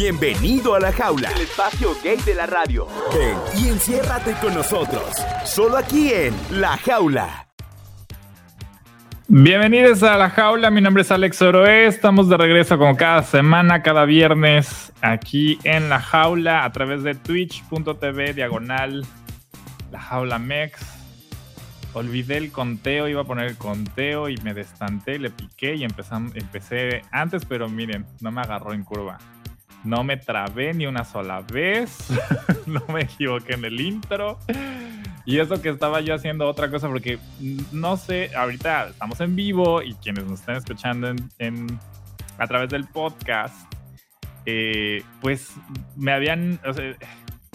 Bienvenido a la jaula, El espacio gay de la radio. ven y enciérrate con nosotros, solo aquí en La Jaula. Bienvenidos a La Jaula, mi nombre es Alex Oroé, estamos de regreso como cada semana, cada viernes, aquí en La Jaula, a través de twitch.tv, diagonal, La Jaula Mex. Olvidé el conteo, iba a poner el conteo y me destanté, le piqué y empezam- empecé antes, pero miren, no me agarró en curva. No me trabé ni una sola vez, no me equivoqué en el intro. Y eso que estaba yo haciendo otra cosa, porque mm, no sé, ahorita estamos en vivo y quienes nos están escuchando en, a través del podcast, eh, pues me habían, o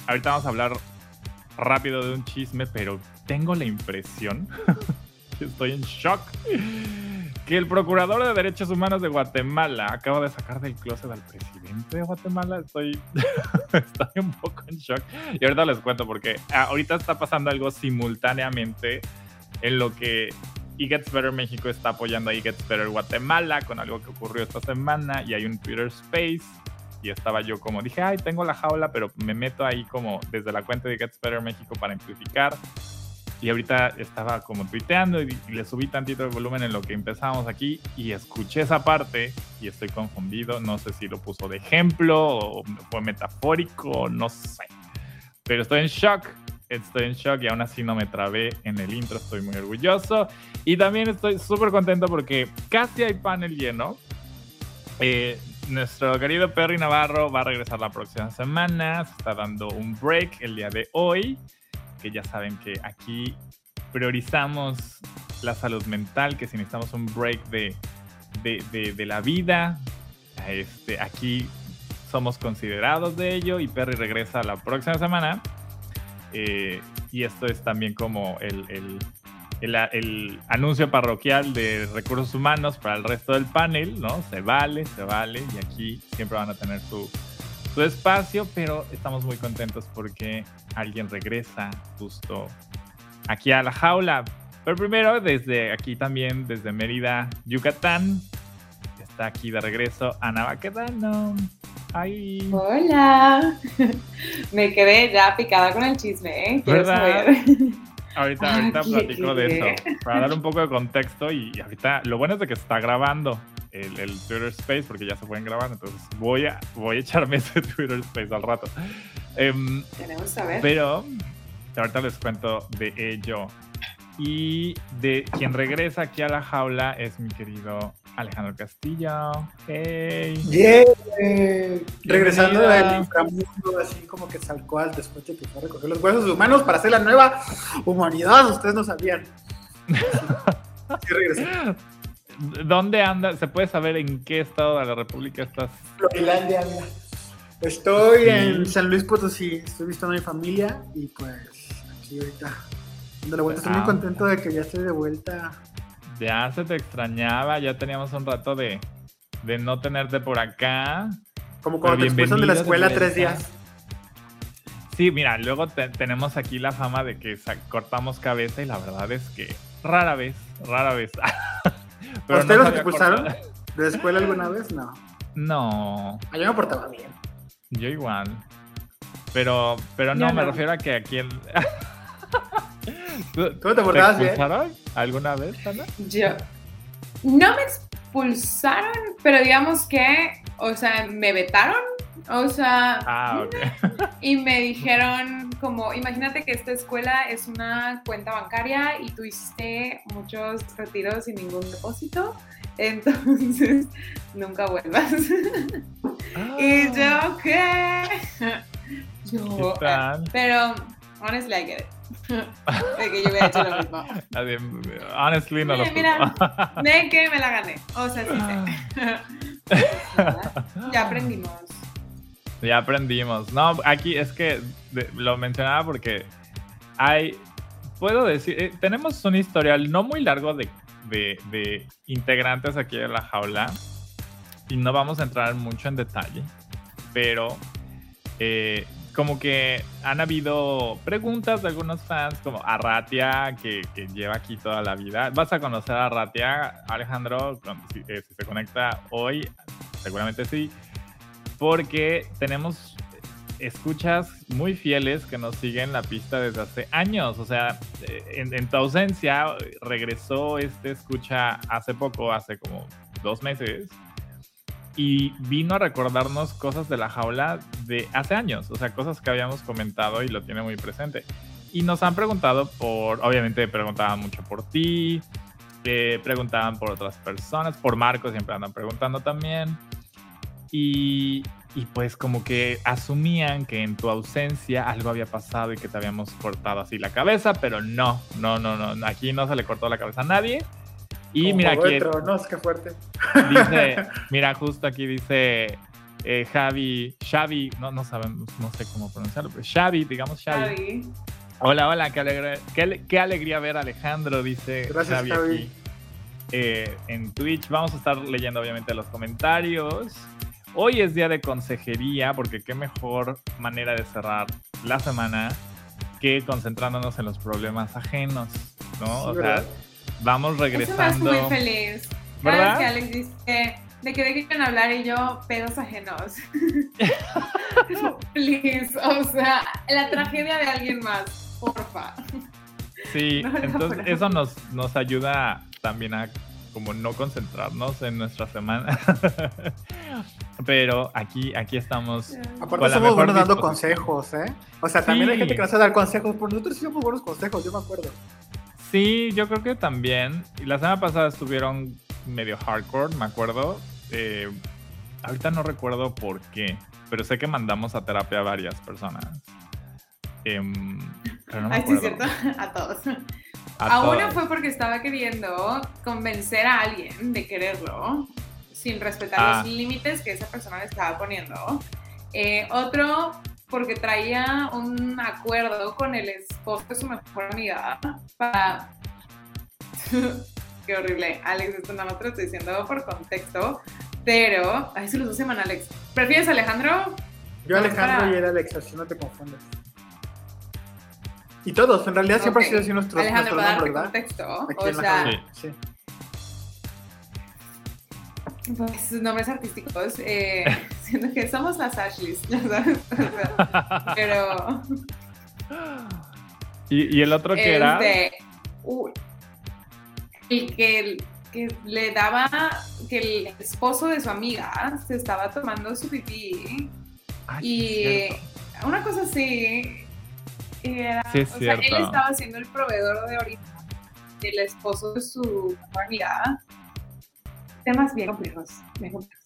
ahorita vamos a hablar rápido de un chisme, pero tengo la impresión, que estoy en shock, que el Procurador de Derechos Humanos de Guatemala acaba de sacar del closet al presidente de Guatemala. Estoy, estoy un poco en shock. Y ahorita les cuento porque ah, ahorita está pasando algo simultáneamente en lo que E Gets Better México está apoyando a E Gets Better Guatemala con algo que ocurrió esta semana y hay un Twitter Space y estaba yo como dije, ay, tengo la jaula, pero me meto ahí como desde la cuenta de Gets Better México para amplificar. Y ahorita estaba como tuiteando y, y le subí tantito el volumen en lo que empezamos aquí y escuché esa parte y estoy confundido. No sé si lo puso de ejemplo o fue metafórico, no sé. Pero estoy en shock. Estoy en shock y aún así no me trabé en el intro. Estoy muy orgulloso. Y también estoy súper contento porque casi hay panel lleno. Eh, nuestro querido Perry Navarro va a regresar la próxima semana. Se está dando un break el día de hoy. Que ya saben que aquí priorizamos la salud mental, que si necesitamos un break de, de, de- de la vida, este, aquí somos considerados de ello y Perry regresa la próxima semana. Eh, y esto es también como el, el- el- el anuncio parroquial de recursos humanos para el resto del panel, ¿no? Se vale, se vale, y aquí siempre van a tener su, su espacio, pero estamos muy contentos porque alguien regresa justo aquí a la jaula. Pero primero, desde aquí también, desde Mérida, Yucatán, está aquí de regreso Ana Baquedano. Ay. Hola. Me quedé ya picada con el chisme, ¿eh? ¿Verdad? Ahorita, ahorita Aquí, platico de aquí. eso. Para dar un poco de contexto y, y ahorita lo bueno es de que está grabando el, el Twitter Space porque ya se pueden grabar, entonces voy a, voy a echarme ese Twitter Space al rato. Em, Queremos saber. pero ahorita les cuento de ello. Y de quien regresa aquí a la jaula es mi querido Alejandro Castillo. Hey. Yeah. Regresando del inframundo, así como que salcó al después de que fue a recoger los huesos humanos para hacer la nueva humanidad. Ustedes no sabían. Sí, sí regresé. ¿Dónde anda? ¿Se puede saber en qué estado de la República estás? Florilandia, anda. Estoy Sí. en San Luis Potosí. Estoy visitando a mi familia y pues aquí ahorita dándole vuelta. Estoy Ah. muy contento de que ya estoy de vuelta. Ya se te extrañaba, ya teníamos un rato de, de no tenerte por acá. Como cuando te Pero expulsan de la escuela tres días. Sí, mira, luego te- tenemos aquí la fama de que cortamos cabeza y la verdad es que rara vez, rara vez. ¿A ustedes los expulsaron? cortar. ¿De la escuela alguna vez? No. No, Ah, Yo me portaba bien. yo igual. Pero, pero no, me refiero a que aquí el... ¿Tú, ¿Cómo te portabas bien? expulsaron alguna vez, Ana? Yo. No me expulsaron, pero digamos que, o sea, me vetaron. O sea, Ah, y me dijeron como, imagínate que esta escuela es una cuenta bancaria y tú hiciste muchos retiros sin ningún depósito, entonces nunca vuelvas. y yo, ¿qué? Yo, ¿Qué tal? pero, honestly, I get it. Que yo hubiera hecho lo mismo. Honestly, no lo Eh, mira. juzgo. De que me la gané. O sea, sí sé. Ya aprendimos. Ya aprendimos. No, aquí es que lo mencionaba porque hay, puedo decir, eh, tenemos un historial no muy largo de, de- de integrantes aquí de la jaula y no vamos a entrar mucho en detalle, pero eh, como que han habido preguntas de algunos fans, como a Ratia, que, que lleva aquí toda la vida. Vas a conocer a Ratia, Alejandro, si, eh, si se conecta hoy, seguramente sí. porque tenemos escuchas muy fieles que nos siguen la pista desde hace años. O sea, eh, en, en tu ausencia regresó este escucha hace poco, hace como dos meses, y vino a recordarnos cosas de la jaula de hace años, o sea, cosas que habíamos comentado y lo tiene muy presente. Y nos han preguntado por, obviamente preguntaban mucho por ti, eh, preguntaban por otras personas, por Marco siempre andan preguntando también. Y, y pues como que asumían que en tu ausencia algo había pasado y que te habíamos cortado así la cabeza, pero no, no, no, no, aquí no se le cortó la cabeza a nadie. Y Como mira aquí Retro, no, es que fuerte. dice, mira justo aquí dice eh, Javi, Xavi, no, no sabemos, no sé cómo pronunciarlo, pero Xavi, digamos Xavi. Javi. Hola, hola, qué, alegre- qué, ale- qué alegría ver a Alejandro, dice Gracias, Xavi, aquí eh, en Twitch. Vamos a estar leyendo obviamente los comentarios. Hoy es día de consejería, porque qué mejor manera de cerrar la semana que concentrándonos en los problemas ajenos, ¿no? Sí, o sea, vamos Eso me hace regresando. muy feliz. Cada ¿Verdad? vez que Alex dice de que de qué quieren hablar y yo, pedos ajenos. Please, o sea, la tragedia de alguien más, porfa. Sí, No, no, entonces pero- eso nos, nos ayuda también a como no concentrarnos en nuestra semana. Pero aquí, aquí estamos. Aparte somos mejor buenos dando consejos, ¿eh? O sea, también hay Sí. gente que nos hace dar consejos, pero nosotros sí somos buenos consejos, yo me acuerdo. Sí, yo creo que también. Y la semana pasada estuvieron medio hardcore, me acuerdo. Eh, ahorita no recuerdo por qué, pero sé que mandamos a terapia a varias personas. Em, pero no me Ay, sí, cierto, a todos. A A, una todas. fue porque estaba queriendo convencer a alguien de quererlo sin respetar Ah. los límites que esa persona le estaba poniendo. Eh, otro porque traía un acuerdo con el esposo de su mejor amiga para... Qué horrible. Alex, esto nada más te lo estoy diciendo por contexto. Pero... Ay, se los hace mal, Alex. ¿Prefieres Alejandro? Yo Alejandro para- y él Alex, así no te confundes. Y todos, en realidad siempre ha sido así nuestros, Alejandro, nuestros para darte nombres, ¿verdad? contexto. Aquí O sea, jaula. Sí. Pues sus nombres artísticos, eh, siento que somos las Ashleys, ya sabes. O sea, pero. ¿Y, y el otro que era? este, uh, el que, que le daba. Que el esposo de su amiga se estaba tomando su pipí. Ay, y una cosa así. Era, Sí, es o sea, él estaba siendo el proveedor de ahorita del esposo de su amiga. Temas bien complejos, bien complejos.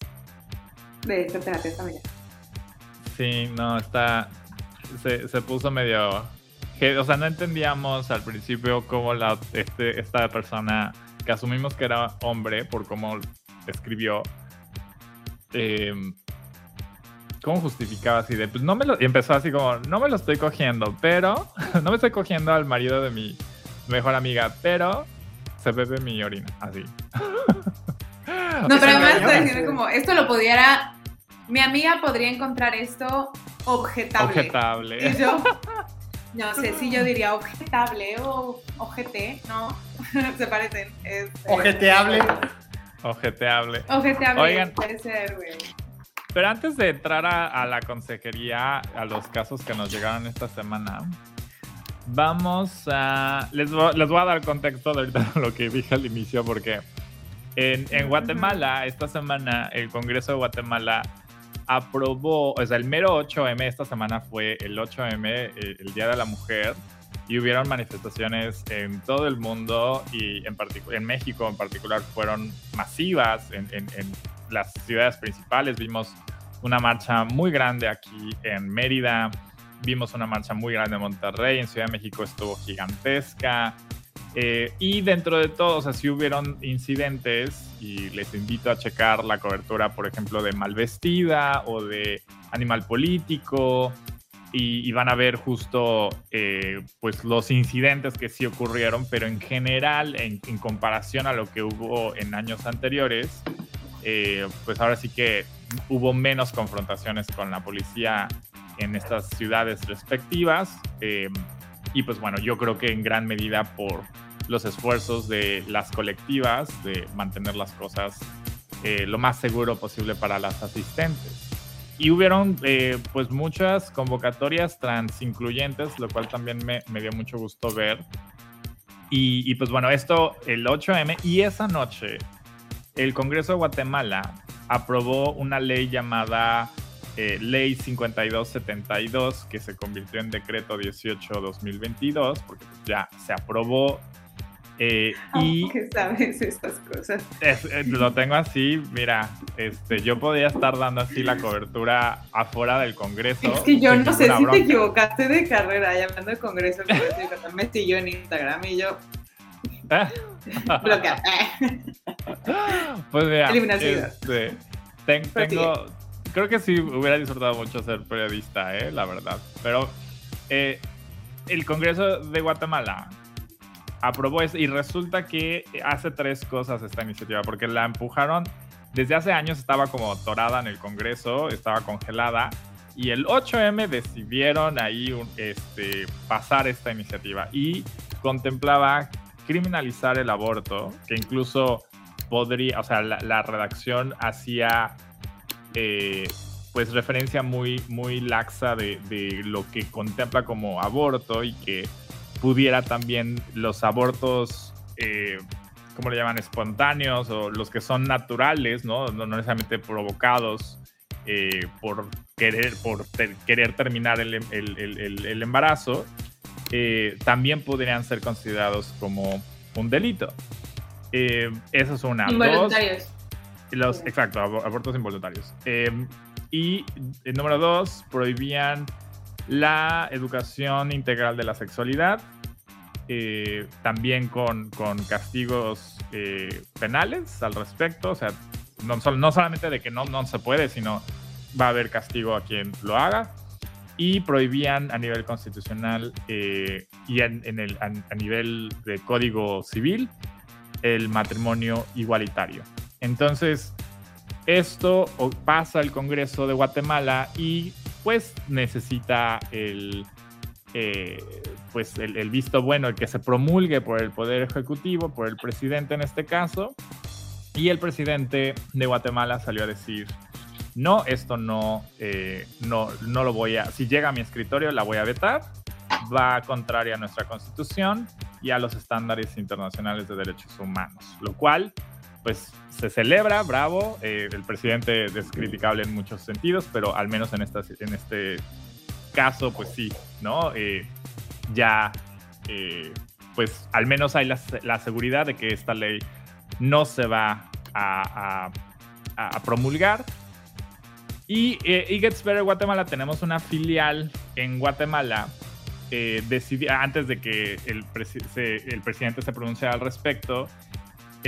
De esta terapia. Sí, no, está. Se, se puso medio. o sea, no entendíamos al principio cómo la, este, esta persona, que asumimos que era hombre por cómo escribió, eh, cómo justificaba así de, pues no me lo. Y empezó así como, no me lo estoy cogiendo, pero. no me estoy cogiendo al marido de mi mejor amiga, pero se bebe mi orina, así. No, pero además está diciendo como, esto lo pudiera, mi amiga podría encontrar esto objetable. Objetable. Y yo, no sé si yo diría objetable o ojete, no, se parecen. este, Ojeteable. Objeteable. Objetable Oigan. puede ser, güey. Pero antes de entrar a, a la consejería, a los casos que nos llegaron esta semana, vamos a... Les, vo- les voy a dar contexto de ahorita lo que dije al inicio, porque en, en Guatemala, esta semana, el Congreso de Guatemala aprobó, o sea, el mero 8M, esta semana fue el 8M, el, el Día de la Mujer, y hubieron manifestaciones en todo el mundo y en, en México en particular fueron masivas en, en- en las ciudades principales. Vimos una marcha muy grande aquí en Mérida, vimos una marcha muy grande en Monterrey, en Ciudad de México estuvo gigantesca. Eh, y dentro de todo, o sea, sí hubieron incidentes y les invito a checar la cobertura, por ejemplo, de Malvestida o de Animal Político y, y van a ver justo eh, pues los incidentes que sí ocurrieron, pero en general, en, en comparación a lo que hubo en años anteriores, eh, pues ahora sí que hubo menos confrontaciones con la policía en estas ciudades respectivas. Y pues bueno, yo creo que en gran medida por los esfuerzos de las colectivas de mantener las cosas eh, lo más seguro posible para las asistentes. y hubieron eh, pues muchas convocatorias trans incluyentes, lo cual también me, me dio mucho gusto ver. Y, y, pues bueno, esto el 8M y esa noche el Congreso de Guatemala aprobó una ley llamada eh, Ley 5272 que se convirtió en decreto 18-2022 porque pues, ya se aprobó eh, y ¿Qué sabes estas cosas? es- eh, lo tengo así, mira, este, yo podía estar dando así la cobertura afuera del Congreso. Es que yo no sé si te equivocaste de carrera, hablando de Congreso, Yucatán me siguió en Instagram y yo ¿Eh? bloquear. Pues mira, este, ten- Pero tengo, creo que sí hubiera disfrutado mucho ser periodista, eh, la verdad. Pero eh, el Congreso de Guatemala aprobó eso y resulta que hace tres cosas esta iniciativa, porque la empujaron desde hace años, estaba como torada en el Congreso, estaba congelada. Y el 8M decidieron ahí este, pasar esta iniciativa y contemplaba criminalizar el aborto, que incluso podría, o sea, la redacción hacía eh, pues referencia muy, muy laxa de, lo que contempla como aborto y que pudiera también los abortos, eh, ¿cómo le llaman? Espontáneos o los que son naturales, ¿no? No, necesariamente provocados eh, por, querer, por querer terminar el, embarazo, también podrían ser considerados como un delito. Esa es una. Involuntarios. Los, exacto, abor- abortos involuntarios. Eh, y eh, número dos, prohibían la educación integral de la sexualidad, eh, también con, con castigos penales al respecto, o sea, no, no solamente de que no, no se puede, sino va a haber castigo a quien lo haga. Y prohibían a nivel constitucional y en, el, a nivel de código civil el matrimonio igualitario. Entonces, esto pasa al Congreso de Guatemala y pues necesita el, eh, pues el, el visto bueno, el que se promulgue por el Poder Ejecutivo, por el presidente en este caso. Y el presidente de Guatemala salió a decir, no, esto no, eh, no, no lo voy a, si llega a mi escritorio la voy a vetar, va contraria a nuestra constitución y a los estándares internacionales de derechos humanos, lo cual pues se celebra, bravo, eh, el presidente es criticable en muchos sentidos, pero al menos en, esta, en este caso, pues sí, ¿no? Eh, ya, eh, pues al menos hay la, seguridad de que esta ley no se va a, promulgar. Y It Gets Better Guatemala tenemos una filial en Guatemala. Decidí, antes de que el, el presidente se pronunciara al respecto,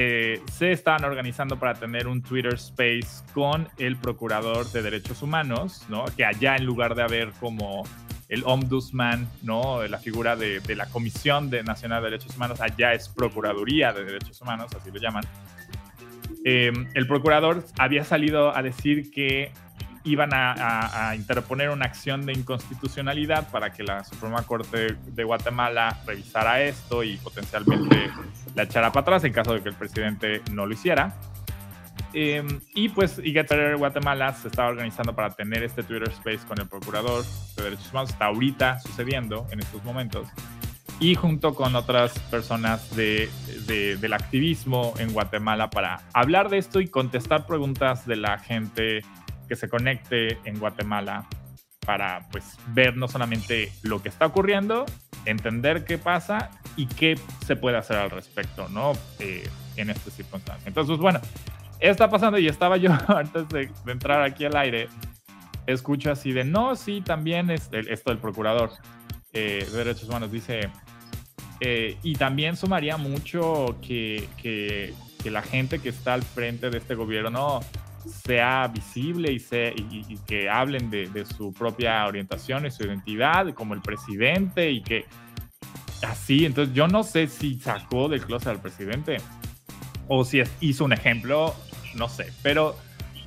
eh, se estaban organizando para tener un Twitter Space con el Procurador de Derechos Humanos, ¿no? Que allá en lugar de haber como el Ombudsman, ¿no? La figura de, de la Comisión de Nacional de Derechos Humanos, allá es Procuraduría de Derechos Humanos, así lo llaman. Eh, el procurador había salido a decir que iban a, a, a, interponer una acción de inconstitucionalidad para que la Suprema Corte de Guatemala revisara esto y potencialmente la echara para atrás en caso de que el presidente no lo hiciera. Eh, y pues Igueter Guatemala se estaba organizando para tener este Twitter Space con el Procurador de Derechos Humanos. Está ahorita sucediendo en estos momentos. Y junto con otras personas de, de, del activismo en Guatemala para hablar de esto y contestar preguntas de la gente que se conecte en Guatemala para pues ver no solamente lo que está ocurriendo, entender qué pasa y qué se puede hacer al respecto, ¿no? Eh, en esta circunstancia. Entonces, pues, bueno, está pasando y estaba yo antes de, de, entrar aquí al aire, escucho así de, no, sí, también es el, esto del procurador eh, de derechos humanos dice, eh, y también sumaría mucho que, que, que la gente que está al frente de este gobierno sea visible y, se, y, y que hablen de, de, su propia orientación y su identidad, como el presidente, y que así, entonces yo no sé si sacó del closet al presidente o si hizo un ejemplo, no sé, pero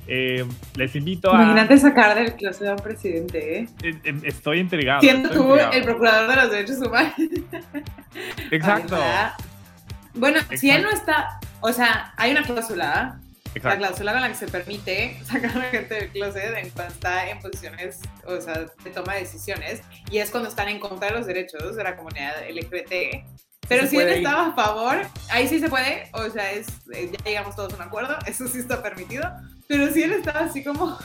eh, les invito a... Imagínate sacar del closet al presidente, ¿eh? Estoy intrigado. Siendo estoy tú intrigado. el procurador de los derechos humanos. Exacto. Bueno, Exacto. si él no está, o sea, hay una cláusula, la cláusula con la que se permite sacar a la gente del closet en cuando está en posiciones, o sea, de toma de decisiones, y es cuando están en contra de los derechos de la comunidad LGBT. Pero si él estaba a favor, ahí sí se puede, o sea, es, eh, ya llegamos todos a un acuerdo, eso sí está permitido, pero si él estaba así como,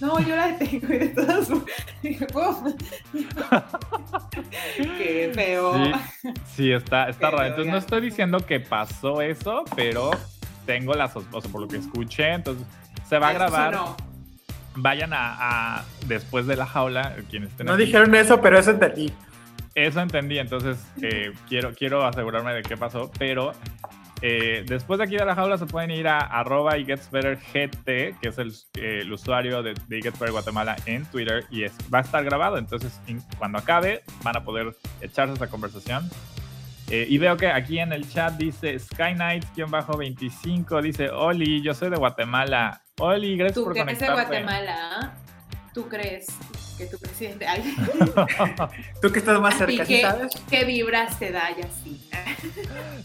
no, yo la detengo y de todas Qué feo. Sí, está, está raro. Entonces no estoy diciendo que pasó eso, pero tengo la sospecha, por lo que escuché, entonces se va a grabar. Vayan a, después de la jaula, quienes estén No dijeron eso, pero eso entendí. Eso entendí, entonces eh, quiero, quiero asegurarme de qué pasó, pero eh, después de aquí de la jaula se pueden ir a arroba y gets better GT, que es el, usuario de, de Gets Better Guatemala en Twitter y es, va a estar grabado, entonces cuando acabe van a poder echarse esa conversación. Eh, y veo que aquí en el chat dice Skynight-25, dice Oli, yo soy de Guatemala. Oli, gracias por conectarte. ¿Tú crees de Guatemala? ¿Tú crees que tu presidente... Tú que estás más cerca, ¿sabes? ¿Qué vibras te da y así?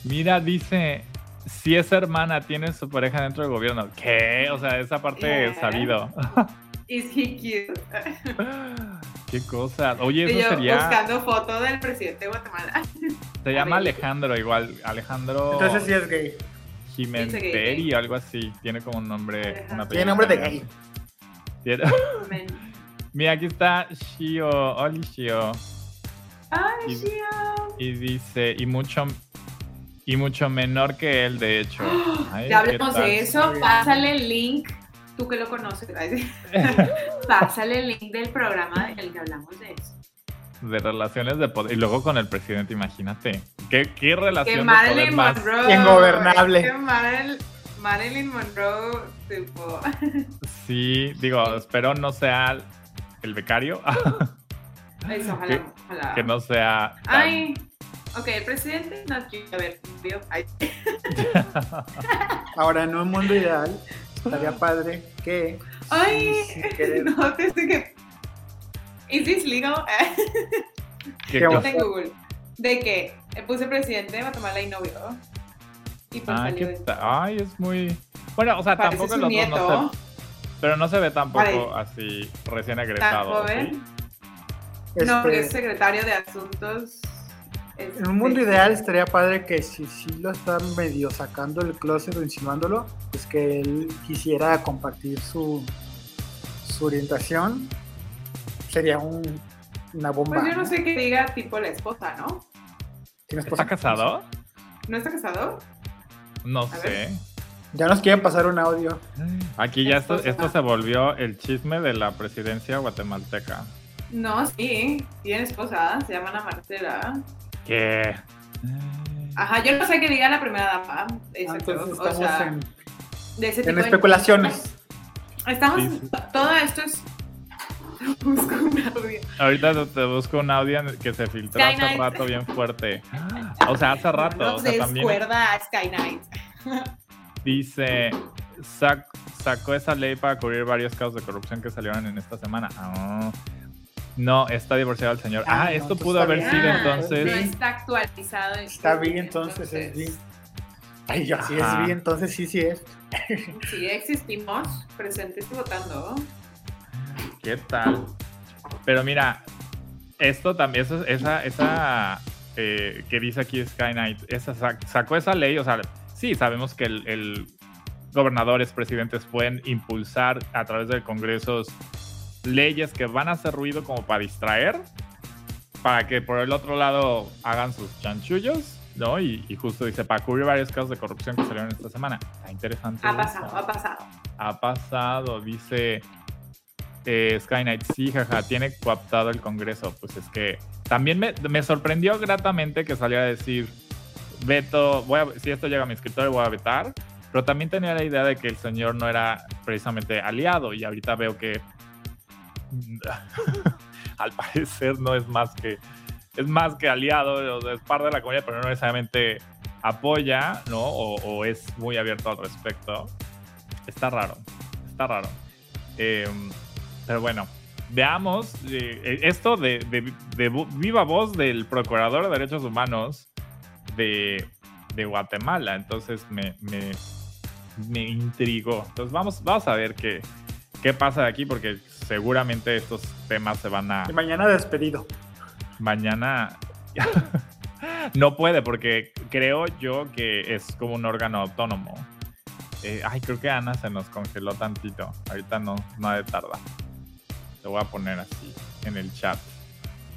Mira, dice, si es hermana, tiene su pareja dentro del gobierno. ¿Qué? O sea, esa parte es sabido. Is he cute? Qué cosa. Oye, eso sería. Buscando foto del presidente de Guatemala. Se llama Alejandro, igual. Alejandro. Entonces sí es gay. Jiménez o algo así. Tiene como un nombre. Tiene nombre de gay. Mira, aquí está Shio. Oli Shio. Ay, Shio. Y dice, y mucho y mucho menor que él, de hecho. ya hablemos de eso, pásale el link, tú que lo conoces, pásale el link del programa en el que hablamos de eso. De relaciones de poder. Y luego con el presidente, imagínate. ¿Qué, qué relación que Marilyn de poder Monroe, Ingobernable. Que Marilyn, Marilyn Monroe, tipo. Sí, digo, espero no sea el becario. Eso, ojalá, que, Que no sea. Ay. Ok, el presidente no quiere ver. Ahora, en un mundo ideal, estaría padre que. Ay, no, te sé que. ¿Is this legal? ¿Qué en Google. De que puse presidente de Guatemala y novio. Y pues ah, salió Ay, es muy. Bueno, o sea, tampoco los dos no se. Pero no se ve tampoco así recién egresado. ¿Tan joven? No, porque es secretario de Asuntos en un mundo ideal estaría padre que si sí lo están medio sacando el closet o insinuándolo, pues que él quisiera compartir su, su orientación. Sería un, una bomba. Pues yo no sé qué diga tipo la esposa, ¿no? ¿Está casado? ¿No está casado? No sé. Ya nos quieren pasar un audio. Aquí ya esto, esto se volvió el chisme de la presidencia guatemalteca. No, sí, tiene esposa, se llama Ana Marcela. ¿Qué? Ajá, yo no sé qué diga la primera dama. Exacto. estamos o sea, en, de ese tipo en especulaciones. Estamos, todo esto es busco un audio. Ahorita te busco un audio que se filtró hace rato bien fuerte. O sea, hace rato. No o sea, también a Sky Knight. Dice, sacó esa ley para cubrir varios casos de corrupción que salieron en esta semana. Ah, no, está divorciado el señor. Ah, ah esto pudo haber sido entonces. No está actualizado. Está bien, entonces, es bien. Ay, yo sí es bien, entonces sí, sí es. Sí, existimos presentes y votando. ¿Qué tal? Pero mira, esto también, esa, esa eh, que dice aquí Sky Knight, esa, sacó esa ley, o sea, sí, sabemos que el, el gobernadores, presidentes pueden impulsar a través del Congreso leyes que van a hacer ruido como para distraer, para que por el otro lado hagan sus chanchullos, ¿no? Y, justo dice, para cubrir varios casos de corrupción que salieron esta semana. Está interesante. Ha pasado, ha pasado. Ha pasado, dice eh, Skynight, sí, jaja, tiene coaptado el Congreso. Pues es que también me, me sorprendió gratamente que saliera a decir, veto, voy a, si esto llega a mi escritorio voy a vetar. Pero también tenía la idea de que el señor no era precisamente aliado y ahorita veo que al parecer no es más que es más que aliado, es parte de la comunidad, pero no necesariamente apoya, ¿no? O, es muy abierto al respecto. Está raro, está raro. Em, pero bueno, veamos eh, esto de, viva voz del Procurador de Derechos Humanos de, Guatemala. Entonces me, me intrigó. Entonces vamos, vamos a ver qué, qué pasa de aquí, porque seguramente estos temas se van a... Y mañana despedido. Mañana... no puede, porque creo yo que es como un órgano autónomo. Eh, ay, creo que Ana se nos congeló tantito. Ahorita no, no ha de tardar. Te voy a poner así en el chat.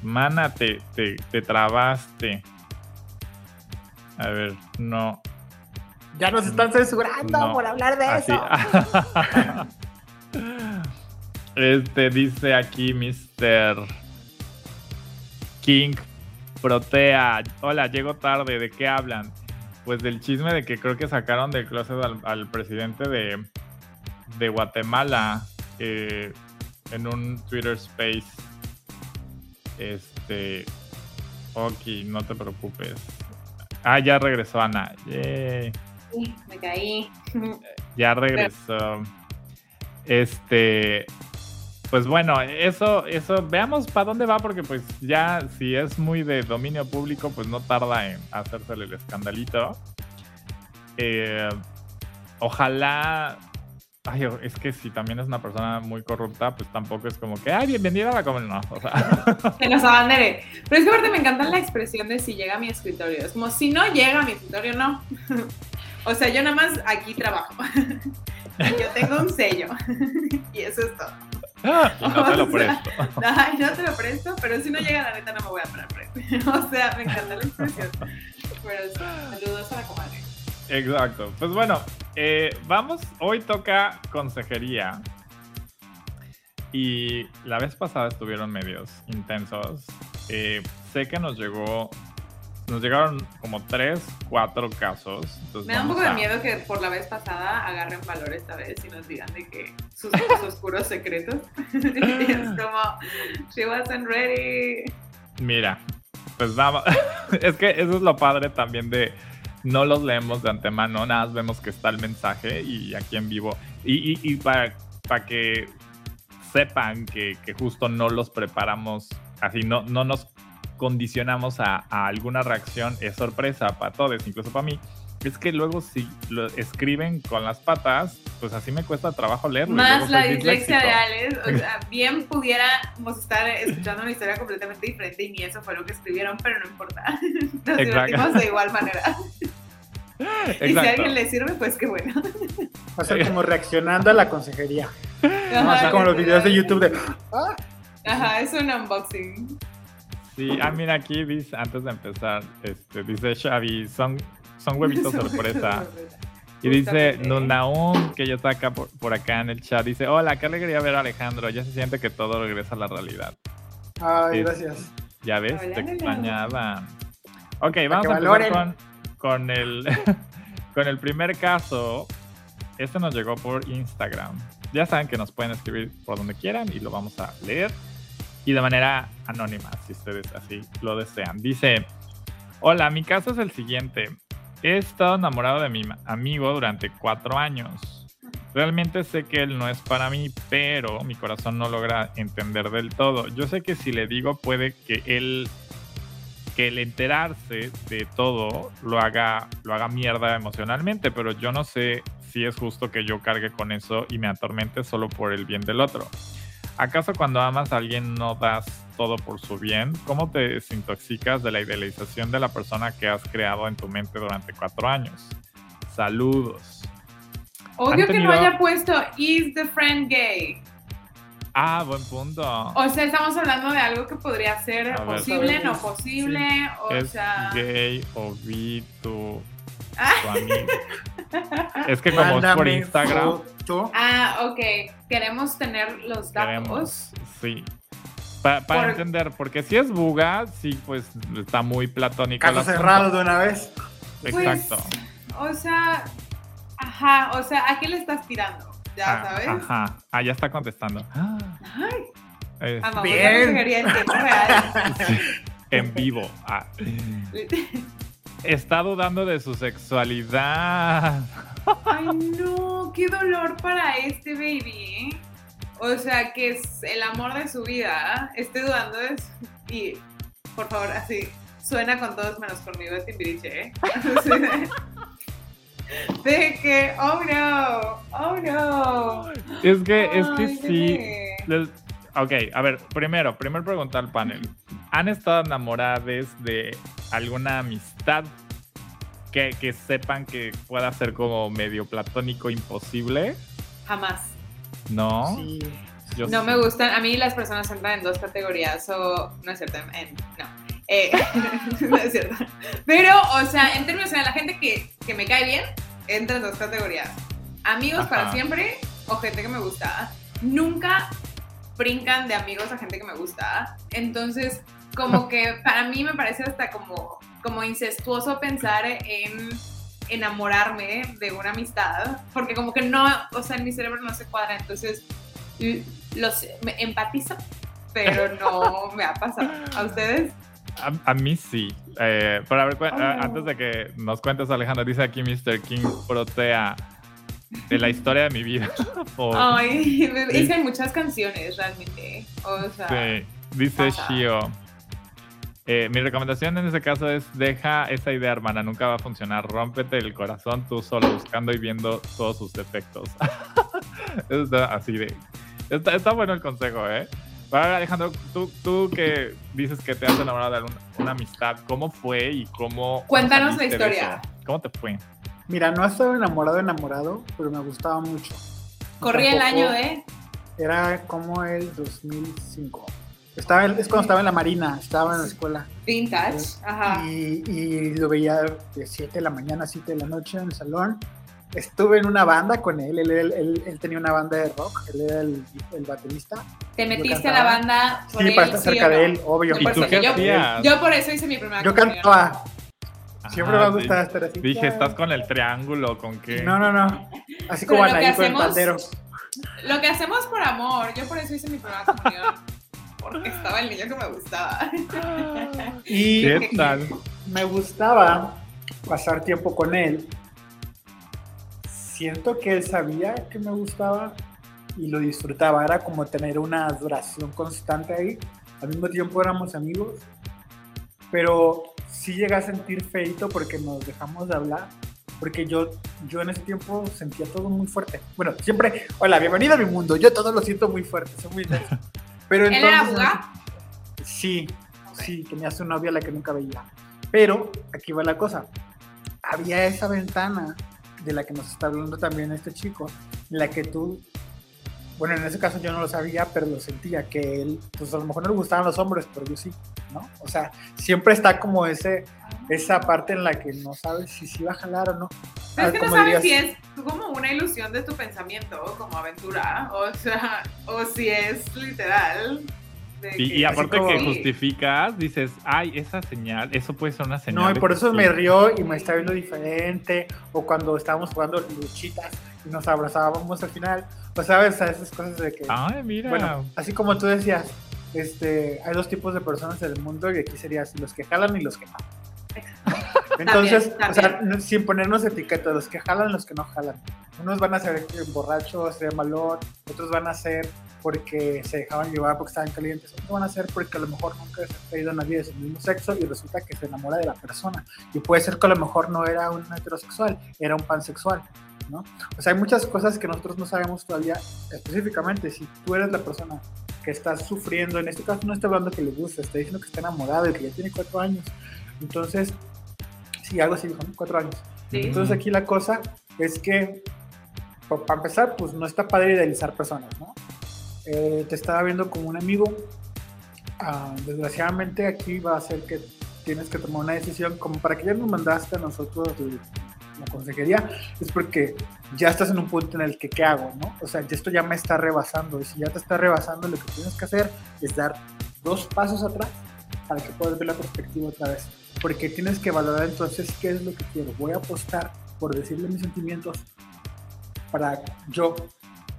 Mana, te, te, te trabaste. A ver, no. Ya nos están censurando No. por hablar de Así. eso. este dice aquí Mr. King Protea. Hola, llego tarde. ¿De qué hablan? Pues del chisme de que creo que sacaron del closet al, al presidente de, de Guatemala eh, en un Twitter Space. Este. Ok, no te preocupes. Ah, ya regresó Ana. Uy, me caí. Ya regresó. Este. Pues bueno, eso, eso, veamos para dónde va, porque pues ya si es muy de dominio público, pues no tarda en hacérsele el escandalito. Eh, ojalá. Ay, es que si también es una persona muy corrupta, pues tampoco es como que, ay, bienvenida a la comunidad. No, o sea, Que nos abandere. Pero es que aparte me encanta la expresión de si llega a mi escritorio. Es como si no llega a mi escritorio, no. O sea, yo nada más aquí trabajo. Yo tengo un sello. Y eso es todo. Y no te lo O sea, presto. Ay, no te lo presto, pero si no llega la neta no me voy a parar. O sea, me encanta la expresión. Pero saludos a la comadre. Exacto. Pues bueno, eh, vamos. Hoy toca consejería. Y la vez pasada estuvieron medios intensos. Eh, sé que nos llegó. Nos llegaron como tres, cuatro casos. Entonces Me da un poco de miedo que por la vez pasada agarren valor esta vez y nos digan de que sus, sus oscuros secretos. Es como, she wasn't ready. Mira, pues vamos. es que eso es lo padre también de. No los leemos de antemano, nada más vemos que está el mensaje y aquí en vivo. Y, y- y para, para que sepan que, que justo no los preparamos así, no, no nos condicionamos a, a alguna reacción, es sorpresa para todos, incluso para mí. Es que luego si lo escriben con las patas, pues así me cuesta trabajo leerlo. Más la dislexia de. Alex, o sea, bien pudiéramos estar escuchando una historia completamente diferente y ni eso fue lo que escribieron, pero no importa. Nos Exacto. divertimos de igual manera. Y si a Exacto. alguien le sirve, pues qué bueno. Va a ser como reaccionando a la consejería. Ajá, Así como los videos de YouTube de. "Ah, Ajá, es un unboxing. Sí, ah, mira aquí dice, antes de empezar, este, dice Xavi, son, son huevitos sorpresa. Y dice Justamente. Nunaun, que ya está acá por, por acá en el chat, dice, hola, qué alegría ver a Alejandro, ya se siente que todo regresa a la realidad. Ay, Sí. gracias. Ya ves, Hola, te hola. extrañaba. Ok, vamos a empezar con, con el, con el primer caso. Este nos llegó por Instagram. Ya saben que nos pueden escribir por donde quieran y lo vamos a leer. Y de manera anónima, si ustedes así lo desean. Dice, hola, mi caso es el siguiente. He estado enamorado de mi amigo durante cuatro años. Realmente sé que él no es para mí, pero mi corazón no logra entender del todo. Yo sé que si le digo puede que él que el enterarse de todo lo haga lo haga mierda emocionalmente, pero yo no sé si es justo que yo cargue con eso y me atormente solo por el bien del otro. ¿Acaso cuando amas a alguien no das todo por su bien? ¿Cómo te desintoxicas de la idealización de la persona que has creado en tu mente durante cuatro años? Saludos. Odio ¿Han que no tenido- haya puesto is the friend gay. Ah, buen punto. O sea, estamos hablando de algo que podría ser A ver. posible, no Sí. posible, o es sea... gay o vi tu, Ah. tu amigo. es que como es por Instagram, foto. Ah, ok. Queremos tener los datos. queremos, sí. Pa- para Por- entender, porque si es buga, sí, pues está muy platónico. Caso cerrado de una vez. Pues, Exacto. O sea, ajá, o sea, ¿a qué le estás tirando? Ya Ah, sabes. Ajá. Ah, ya está contestando. Ah, Ay, es- amamos Bien. la consejería en tiempo real. sí, en vivo. Ah. Está dudando de su sexualidad. Ay, no, qué dolor para este baby. ¿eh? O sea, que es el amor de su vida. Estoy dudando de su... Y, por favor, así, suena con todos menos conmigo de Timbiriche, ¿eh? De que, oh no, oh no. Es que, es que sí. les- Ok, a ver, primero, primer pregunta al panel. ¿Han estado enamoradas de alguna amistad que, que sepan que pueda ser como medio platónico imposible? Jamás. ¿No? Sí. Yo No sí. me gustan, a mí las personas entran en dos categorías, o no es cierto, en- no, Eh, no es cierto. Pero, o sea, en términos de la gente que, que me cae bien, entra en dos categorías. Amigos para siempre o gente que me gusta. Nunca brincan de amigos a gente que me gusta. Entonces, como que para mí me parece hasta como, como incestuoso pensar en enamorarme de una amistad, porque como que no, o sea, en mi cerebro no se cuadra, entonces l- los me empatizo, pero no me ha pasado. ¿A ustedes? A, a mí sí. Eh, pero a ver, Oh. antes de que nos cuentes, Alejandro, dice aquí Mr. King Protea de la historia de mi vida. Por- Ay, es Sí. que hay muchas canciones realmente. O sea, Sí, dice pasa. Shio. Eh, mi recomendación en ese caso es deja esa idea, hermana, nunca va a funcionar. Rómpete el corazón tú solo buscando y viendo todos sus defectos. Está así de... Está, está bueno el consejo, ¿eh? Ahora, Alejandro, tú, tú que dices que te has enamorado de una amistad, ¿cómo fue y cómo... Cuéntanos la historia. eso? ¿Cómo te fue? Mira, no estaba enamorado, enamorado, pero me gustaba mucho. corría el año de... Era como el 2005. Estaba, en- es cuando estaba en la marina, estaba en la escuela. Vintage. Ajá. Y, y lo veía de 7 de la mañana a 7 de la noche en el salón. Estuve en una banda con él, él, él- él- él tenía una banda de rock, él era el, el baterista. Te metiste a la banda por Sí, él, para estar ¿sí o cerca no? de él, obvio. Yo ¿Y tú qué yo- hacías? Yo por eso hice mi primera Yo cantaba, siempre Ajá, me gustaba sí. estar así. Dije, ¿estás con el triángulo? ¿Con qué? No, no, no. Así como lo que Anaí con el hacemos- pandero. Lo que hacemos por amor. Yo por eso hice mi primera comunión. Porque estaba el niño que me gustaba. Y ¿Qué tal? me gustaba pasar tiempo con él. Siento que él sabía que me gustaba y lo disfrutaba. Era como tener una adoración constante ahí. Al mismo tiempo éramos amigos, pero sí llegué a sentir feito porque nos dejamos de hablar. Porque yo, yo en ese tiempo sentía todo muy fuerte. Bueno, siempre, hola, bienvenido a mi mundo. Yo todo lo siento muy fuerte, soy muy intenso. Pero ¿Él era entonces, buga? Sí, sí, tenía su novia la que nunca veía. Pero aquí va la cosa. Había esa ventana de la que nos está hablando también este chico, en la que tú, bueno, en ese caso yo no lo sabía, pero lo sentía, que él, pues a lo mejor no le gustaban los hombres, pero yo sí, ¿no? O sea, siempre está como ese, esa parte en la que no sabes si sí va a jalar o no. Pero es Ah, que no sabes dirías, si es como una ilusión de tu pensamiento, como aventura, o sea, o si es literal. de Y, que- y aparte como- que justificas, dices, ay, esa señal, eso puede ser una señal. No, y por eso sí". me rió y me está viendo diferente. O cuando estábamos jugando luchitas nos abrazábamos al final. O sabes, esas cosas de que. Ay, mira. Bueno, así como tú decías, este, hay dos tipos de personas en el mundo y aquí sería así, los que jalan y los que no. Entonces, También, o sea, también. sin ponernos etiquetas, los que jalan y los que no jalan. Unos van a ser borrachos, de malón, otros van a ser porque se dejaban llevar porque estaban calientes, otros van a ser porque a lo mejor nunca se ha traído a nadie de su mismo sexo y resulta que se enamora de la persona. Y puede ser que a lo mejor no era un heterosexual, era un pansexual. ¿No? O sea, hay muchas cosas que nosotros no sabemos todavía específicamente. Si tú eres la persona que está sufriendo, en este caso no está hablando que le gusta, está diciendo que está enamorado y que ya tiene cuatro años. Entonces, sí, algo así dijo, ¿no? Cuatro años. Sí. Entonces aquí la cosa es que, pa- para empezar, pues no está padre idealizar personas, ¿no? Eh, te estaba viendo como un amigo. Ah, desgraciadamente aquí va a ser que tienes que tomar una decisión como para que ya nos mandaste a nosotros la consejería, es porque ya estás en un punto en el que ¿qué hago? ¿no? O sea, esto ya me está rebasando y si ya te está rebasando lo que tienes que hacer es dar dos pasos atrás para que puedas ver la perspectiva otra vez. Porque tienes que valorar entonces qué es lo que quiero. Voy a apostar por decirle mis sentimientos para yo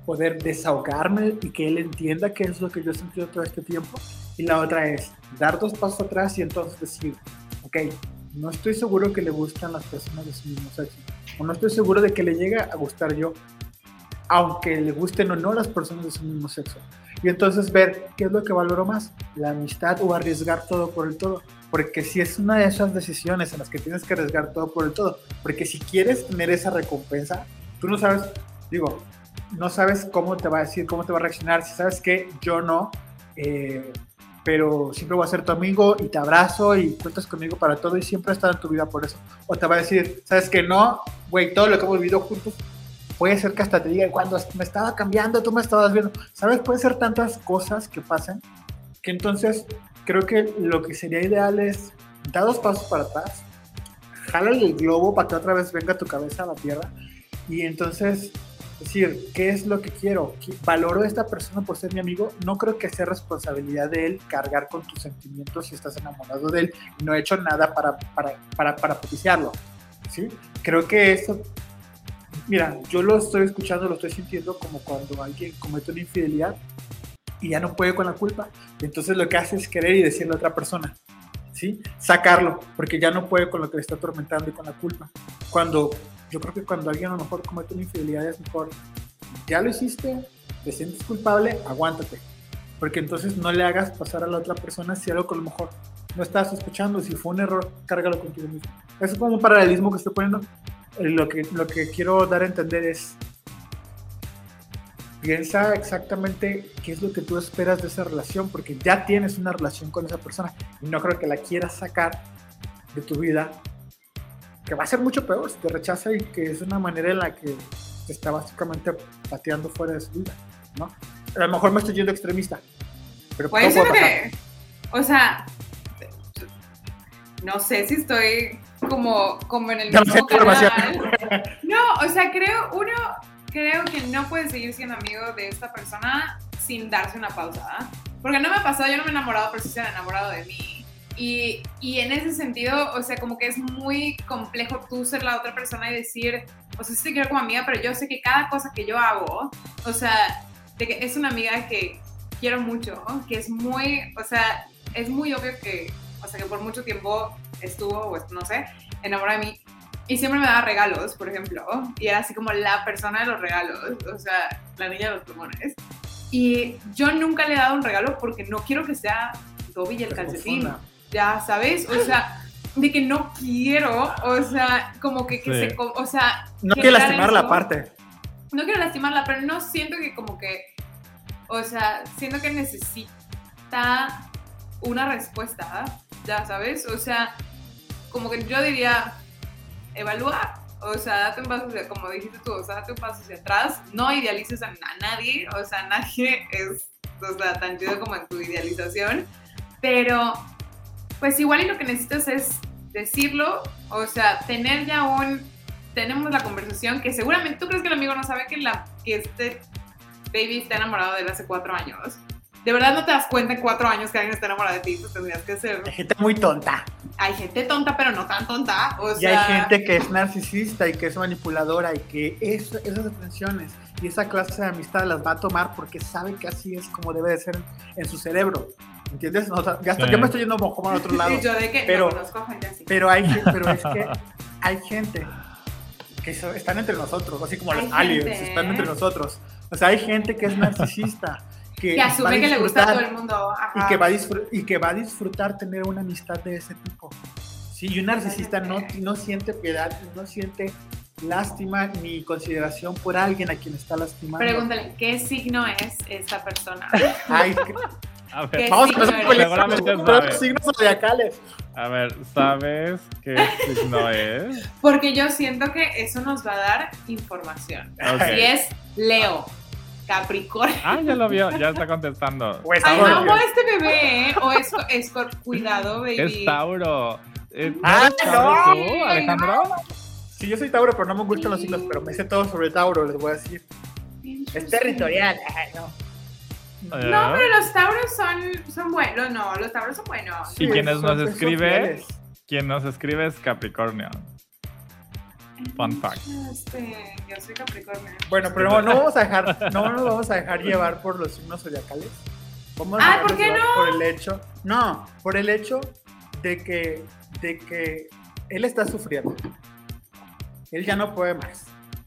poder desahogarme y que él entienda qué es lo que yo he sentido todo este tiempo. Y la otra es dar dos pasos atrás y entonces decir, ok, no estoy seguro que le gustan las personas de su mismo sexo. O no estoy seguro de que le llegue a gustar yo, aunque le gusten o no las personas de su mismo sexo. Y entonces ver qué es lo que valoro más, la amistad o arriesgar todo por el todo. Porque si es una de esas decisiones en las que tienes que arriesgar todo por el todo, porque si quieres tener esa recompensa, tú no sabes, digo, no sabes cómo te va a decir, cómo te va a reaccionar. Si sabes que yo no, eh, pero siempre voy a ser tu amigo y te abrazo y cuentas conmigo para todo y siempre estar en tu vida por eso. O te va a decir, sabes que no, güey, todo lo que hemos vivido juntos, puede ser que hasta te diga, cuando me estaba cambiando, tú me estabas viendo. ¿Sabes? Puede ser tantas cosas que pasen que entonces creo que lo que sería ideal es dar dos pasos para atrás, jálale el globo para que otra vez venga tu cabeza a la tierra y entonces decir, ¿qué es lo que quiero? ¿Valoro a esta persona por ser mi amigo? No creo que sea responsabilidad de él cargar con tus sentimientos si estás enamorado de él no he hecho nada para, para, para, para propiciarlo. ¿sí? Creo que eso, mira, yo lo estoy escuchando, lo estoy sintiendo como cuando alguien comete una infidelidad y ya no puede con la culpa. Entonces lo que hace es querer y decirle a otra persona, ¿sí? Sacarlo, porque ya no puede con lo que le está atormentando y con la culpa. Cuando yo creo que cuando alguien a lo mejor comete una infidelidad es mejor, ya lo hiciste, te sientes culpable, aguántate. Porque entonces no le hagas pasar a la otra persona si algo que a lo mejor no estás escuchando, si fue un error, cárgalo contigo mismo. Eso es como un paralelismo que estoy poniendo. Eh, lo que, lo que quiero dar a entender es, piensa exactamente qué es lo que tú esperas de esa relación, porque ya tienes una relación con esa persona y no creo que la quieras sacar de tu vida que va a ser mucho peor si te rechaza y que es una manera en la que te está básicamente pateando fuera de su vida, ¿no? A lo mejor me estoy yendo extremista, pero puede ser que, o sea, no sé si estoy como, como en el mismo canal. No, o sea, creo, uno, creo que no puede seguir siendo amigo de esta persona sin darse una pausa, Porque no me ha pasado, yo no me he enamorado, pero sí se han enamorado de mí. Y, y, en ese sentido, o sea, como que es muy complejo tú ser la otra persona y decir, o sea, sí te quiero como amiga, pero yo sé que cada cosa que yo hago, o sea, de que es una amiga que quiero mucho, que es muy, o sea, es muy obvio que, o sea, que por mucho tiempo estuvo, o no sé, enamorada de mí. Y siempre me daba regalos, por ejemplo, y era así como la persona de los regalos, o sea, la niña de los plumones. Y yo nunca le he dado un regalo porque no quiero que sea Dobby y el calcetín ya, ¿sabes? O sea, de que no quiero, o sea, como que, se, o sea... No quiero lastimar la parte. No quiero lastimarla, pero no siento que como que, o sea, siento que necesita una respuesta, ya, ¿sabes? O sea, como que yo diría, evalúa, o sea, date un paso hacia, como dijiste tú, o sea, date un paso hacia atrás, no idealices a, nadie, o sea, nadie es, o sea, tan chido como en tu idealización, pero pues igual y lo que necesitas es decirlo, o sea, tener ya un, tenemos la conversación que seguramente tú crees que el amigo no sabe que, la, que este baby está enamorado de él hace cuatro años. De verdad no te das cuenta en cuatro años que alguien está enamorado de ti, pues tendrías que ser... Hay gente muy tonta. Hay gente tonta, pero no tan tonta. O y hay gente que es narcisista y que es manipuladora y que esas atenciones y esa clase de amistad las va a tomar porque sabe que así es como debe de ser en su cerebro. ¿Entiendes? O sea, ya yo me estoy yendo como al otro lado. yo de que pero, no gente así. Pero, hay, pero es que hay gente que están entre nosotros, así como los aliens, están entre nosotros. O sea, hay gente que es narcisista. Que, que asume que le gusta a todo el mundo. Y, que va a y que va a disfrutar tener una amistad de ese tipo. Sí, y un narcisista no, no siente piedad, no siente lástima ni consideración por alguien a quien está lastimando. Pregúntale, ¿qué signo es esta persona? Ay, a ver, vamos a empezar los signos zodiacales. A ver, ¿sabes qué signo es? Porque yo siento que eso nos va a dar información. Si es Leo, Capricornio. Ah, ya lo vio, ya está contestando. Pues, Ay, amo a este bebé, ¿eh? O es, es cuidado, baby. Es Tauro. ah, no, tú, Alejandro? Sí, yo soy Tauro, pero no me gustan los signos, pero me sé todo sobre Tauro, les voy a decir. Es territorial. no. No, pero los tauros son, son buenos, no, los tauros son buenos. ¿Y quién nos escribe? Quien nos escribe es Capricornio. Fun fact. Este, yo soy Capricornio. Bueno, pero no, vamos a dejar, no nos vamos a dejar llevar por los signos zodiacales. Vamos ah, ¿por qué no? Por el hecho, no, por el hecho de que, de que él está sufriendo. Él ya no puede más.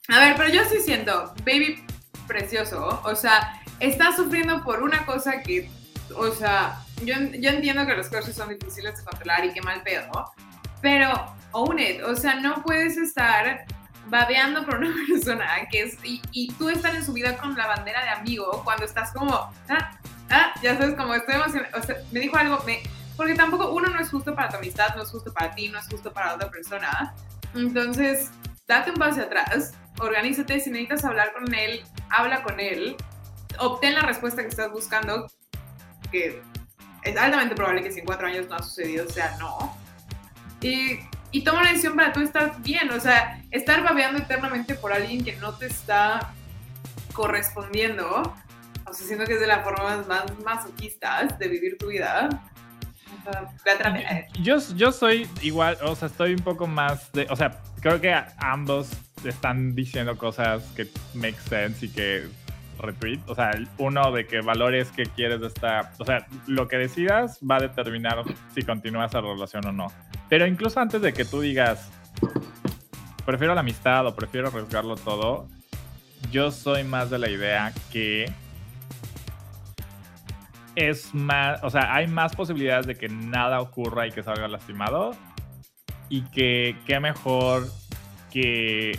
A ver, pero yo sí siento, baby precioso, o sea, estás sufriendo por una cosa que, o sea, yo, yo entiendo que los crushes son difíciles de controlar y qué mal pedo, pero own it, o sea, no puedes estar babeando por una persona que es, y, tú estar en su vida con la bandera de amigo cuando estás como, ah, ah, ya sabes, como estoy emocionada, o sea, me dijo algo, porque tampoco uno no es justo para tu amistad, no es justo para ti, no es justo para otra persona. Entonces, date un paso atrás, organízate, si necesitas hablar con él, habla con él, obtén la respuesta que estás buscando, que es altamente probable que si en cuatro años no ha sucedido, sea, no. Y, y toma una decisión para tú estar bien, o sea, estar babeando eternamente por alguien que no te está correspondiendo, o sea, siento que es de las formas más masoquistas de vivir tu vida. Yo, yo soy igual, o sea, estoy un poco más de, o sea, creo que ambos están diciendo cosas que make sense y que retweet, o sea, uno de que valores que quieres de esta, o sea, lo que decidas va a determinar si continúas la relación o no. Pero incluso antes de que tú digas, prefiero la amistad o prefiero arriesgarlo todo, yo soy más de la idea que es más, o sea, hay más posibilidades de que nada ocurra y que salga lastimado. Y que qué mejor que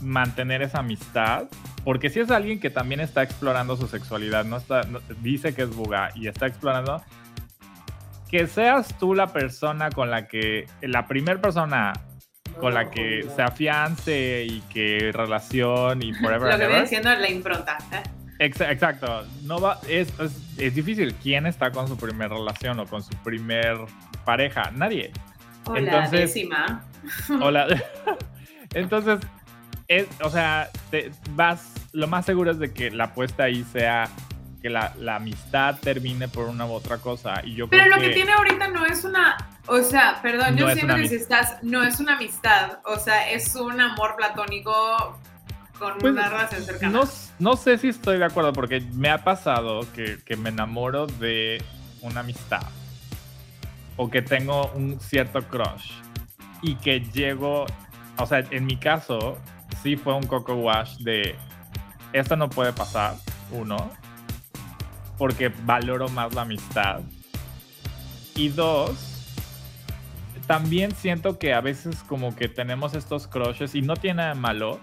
mantener esa amistad. Porque si es alguien que también está explorando su sexualidad, no está, dice que es buga y está explorando, que seas tú la persona con la que, la primera persona con la que se afiance y que relación y forever. Lo que viene siendo la impronta. ¿eh? Exacto, no va, es, es, difícil. ¿Quién está con su primer relación o con su primer pareja? Nadie. Hola, Entonces, décima. Hola. Entonces, es, o sea, te vas, lo más seguro es de que la apuesta ahí sea que la, la amistad termine por una u otra cosa. Y yo Pero lo que... tiene ahorita no es una, o sea, perdón, yo siento que si estás, no es una amistad, o sea, es un amor platónico con pues, una relación cercana. No, no, sé si estoy de acuerdo, porque me ha pasado que, que, me enamoro de una amistad o que tengo un cierto crush y que llego, o sea, en mi caso, sí fue un coco wash de esto no puede pasar, uno, porque valoro más la amistad. Y dos, también siento que a veces como que tenemos estos crushes y no tiene nada de malo,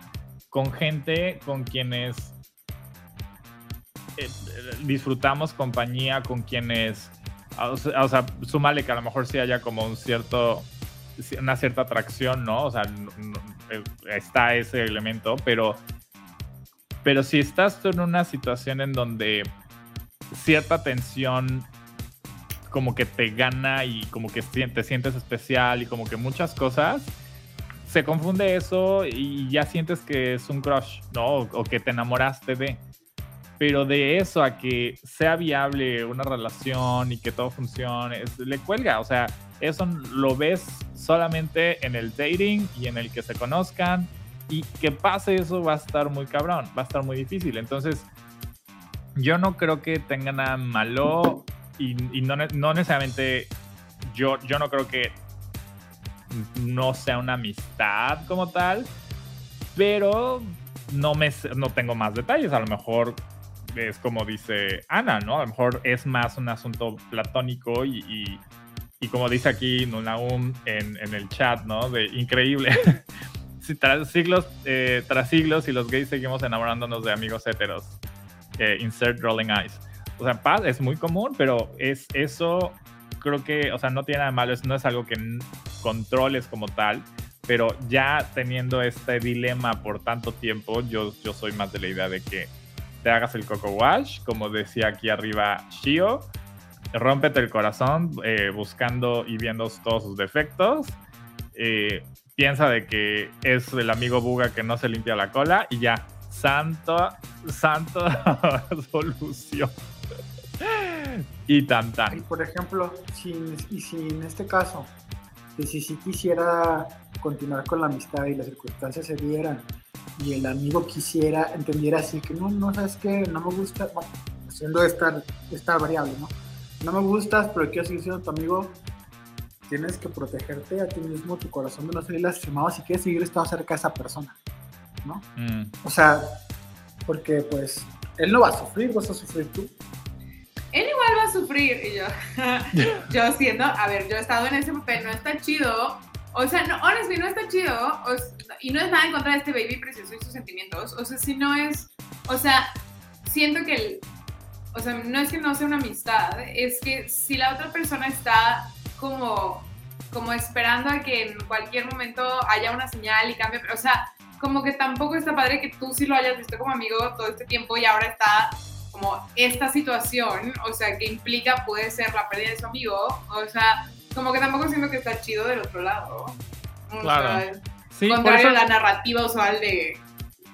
con gente con quienes eh, disfrutamos compañía, con quienes, o sea, súmale que a lo mejor sí haya como un cierto, una cierta atracción, ¿no? O sea, eh, está ese elemento, pero, pero si estás tú en una situación en donde cierta tensión como que te gana y como que te sientes especial y como que muchas cosas, se confunde eso y ya sientes que es un crush, ¿no? O, que te enamoraste de. Pero de eso a que sea viable una relación y que todo funcione, le cuelga. O sea, eso lo ves solamente en el dating y en el que se conozcan. Y que pase eso va a estar muy cabrón, va a estar muy difícil. Entonces, yo no creo que tenga nada malo y, no, no, necesariamente, yo, yo no creo que no sea una amistad como tal, pero no, me, no tengo más detalles. A lo mejor es como dice Ana, ¿no? A lo mejor es más un asunto platónico y, como dice aquí Nunaum en, en el chat, ¿no? De increíble. tras siglos, eh, tras siglos y los gays seguimos enamorándonos de amigos heteros. Eh, insert rolling eyes. O sea, paz es muy común, pero es eso creo que, o sea, no tiene nada de malo, no es algo que controles como tal, pero ya teniendo este dilema por tanto tiempo, yo, yo soy más de la idea de que te hagas el coco wash, como decía aquí arriba Shio, rómpete el corazón eh, buscando y viendo todos sus defectos. Eh, piensa de que es el amigo Buga que no se limpia la cola y ya, santo, santo solución. y tan tan. Y por ejemplo, si, y si en este caso, que si sí quisiera continuar con la amistad y las circunstancias se dieran y el amigo quisiera, entendiera así que no, no sabes que no me gusta, bueno, haciendo esta, esta variable, ¿no? No me gustas, pero quiero seguir siendo tu amigo. Tienes que protegerte a ti mismo, tu corazón de no salir lastimado si quieres seguir estando cerca de esa persona, ¿no? Mm. O sea, porque pues Él no va a sufrir, vas a sufrir tú. Él igual va a sufrir. Y yo, yo siendo, a ver, yo he estado en ese papel, no está chido. O sea, no, honestly, no está chido. o y no es nada en contra de este baby precioso y sus sentimientos. O sea, si no es. O sea, siento que el. O sea, no es que no sea una amistad, es que si la otra persona está como, como esperando a que en cualquier momento haya una señal y cambie, o sea, como que tampoco está padre que tú sí lo hayas visto como amigo todo este tiempo y ahora está como esta situación, o sea, que implica puede ser la pérdida de su amigo, o sea, como que tampoco siento que está chido del otro lado. O Claro. sea, Sí, contrario a la narrativa usual de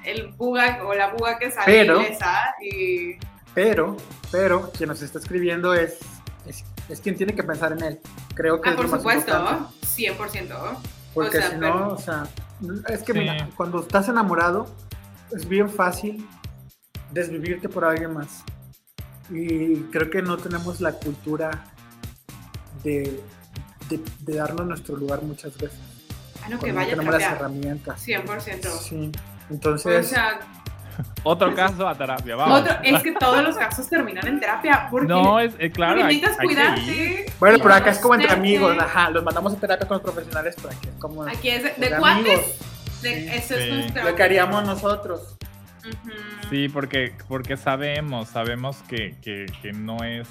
el buga o la buga que sale Pero- y Pero, pero, quien nos está escribiendo es, es, es quien tiene que pensar en él. Creo que ah, es por lo más supuesto, importante. 100%. Porque O sea, si pero- no, o sea, es que Sí. mira, cuando estás enamorado, es bien fácil desvivirte por alguien más. Y creo que no tenemos la cultura de, de, de darnos nuestro lugar muchas veces. Ah, no, que no vaya a tenemos las herramientas. 100%. Sí. O Entonces, sea, otro caso a terapia, vamos. otro, es que todos los casos terminan en terapia. Porque, no, es eh, claro. porque necesitas hay cuidarte. bueno, pero acá es como entre conocerte. amigos, ajá, los mandamos a terapia con los profesionales para que es como Aquí es de, de cuates. Sí. eso es Sí. nuestro. lo que haríamos nosotros. Sí, porque, porque sabemos, sabemos que, que, que no es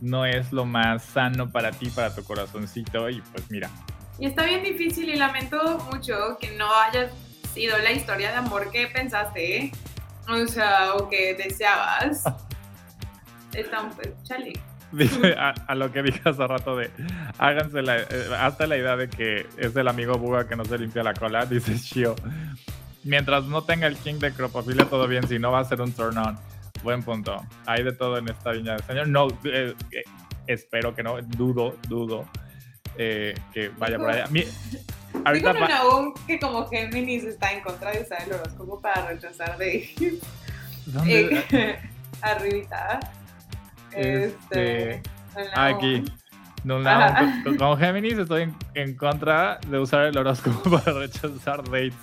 no es lo más sano para ti, para tu corazoncito. Y pues mira, Y está bien difícil y lamento mucho que no haya sido la historia de amor que pensaste, o sea, o que deseabas. Está un chale. dice a, a lo que dije hace rato de háganse la, eh, hasta la idea de que es el amigo Buga que no se limpia la cola, dice Shio. Mientras no tenga el king de cropofilia, todo bien, si no va a ser un turn on. Buen punto. Hay de todo en esta viña del señor. No, eh, eh, espero que no, dudo, dudo eh, que vaya por allá. Mi- ahorita Digo Naum que como Géminis está en contra de usar el horóscopo para rechazar de ¿dónde? eh, arribita. Este, Este, Naum. Aquí. No, con, con Géminis estoy en, en contra de usar el horóscopo para rechazar dates.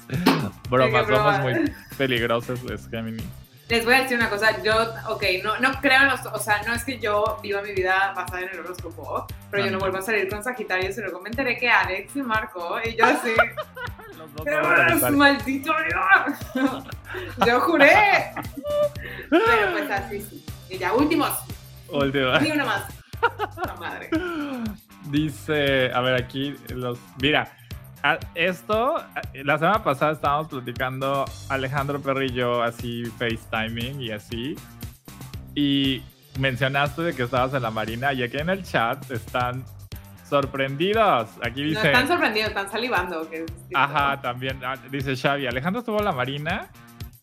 Bromas, somos muy peligrosos los Géminis. Les voy a decir una cosa, yo, ok, no, no creo en los, o sea, no es que yo viva mi vida basada en el horóscopo, pero yo no vuelvo a salir con Sagitario, y luego me enteré que Alex y Marco, y yo así, Los dos ¡Qué somos Sagitarios. maldito yo! Yo juré. Pero pues así sí. Y ya, últimos, Última. ni una más. La madre. Dice, a ver, aquí los. Mira, esto, a- la semana pasada estábamos platicando Alejandro Perry y yo, así FaceTiming y así. Y mencionaste de que estabas en la marina y aquí en el chat están sorprendidos. Aquí No dice. están sorprendidos, están salivando. Que es. Ajá, también ah, dice Xavi. Alejandro estuvo en la marina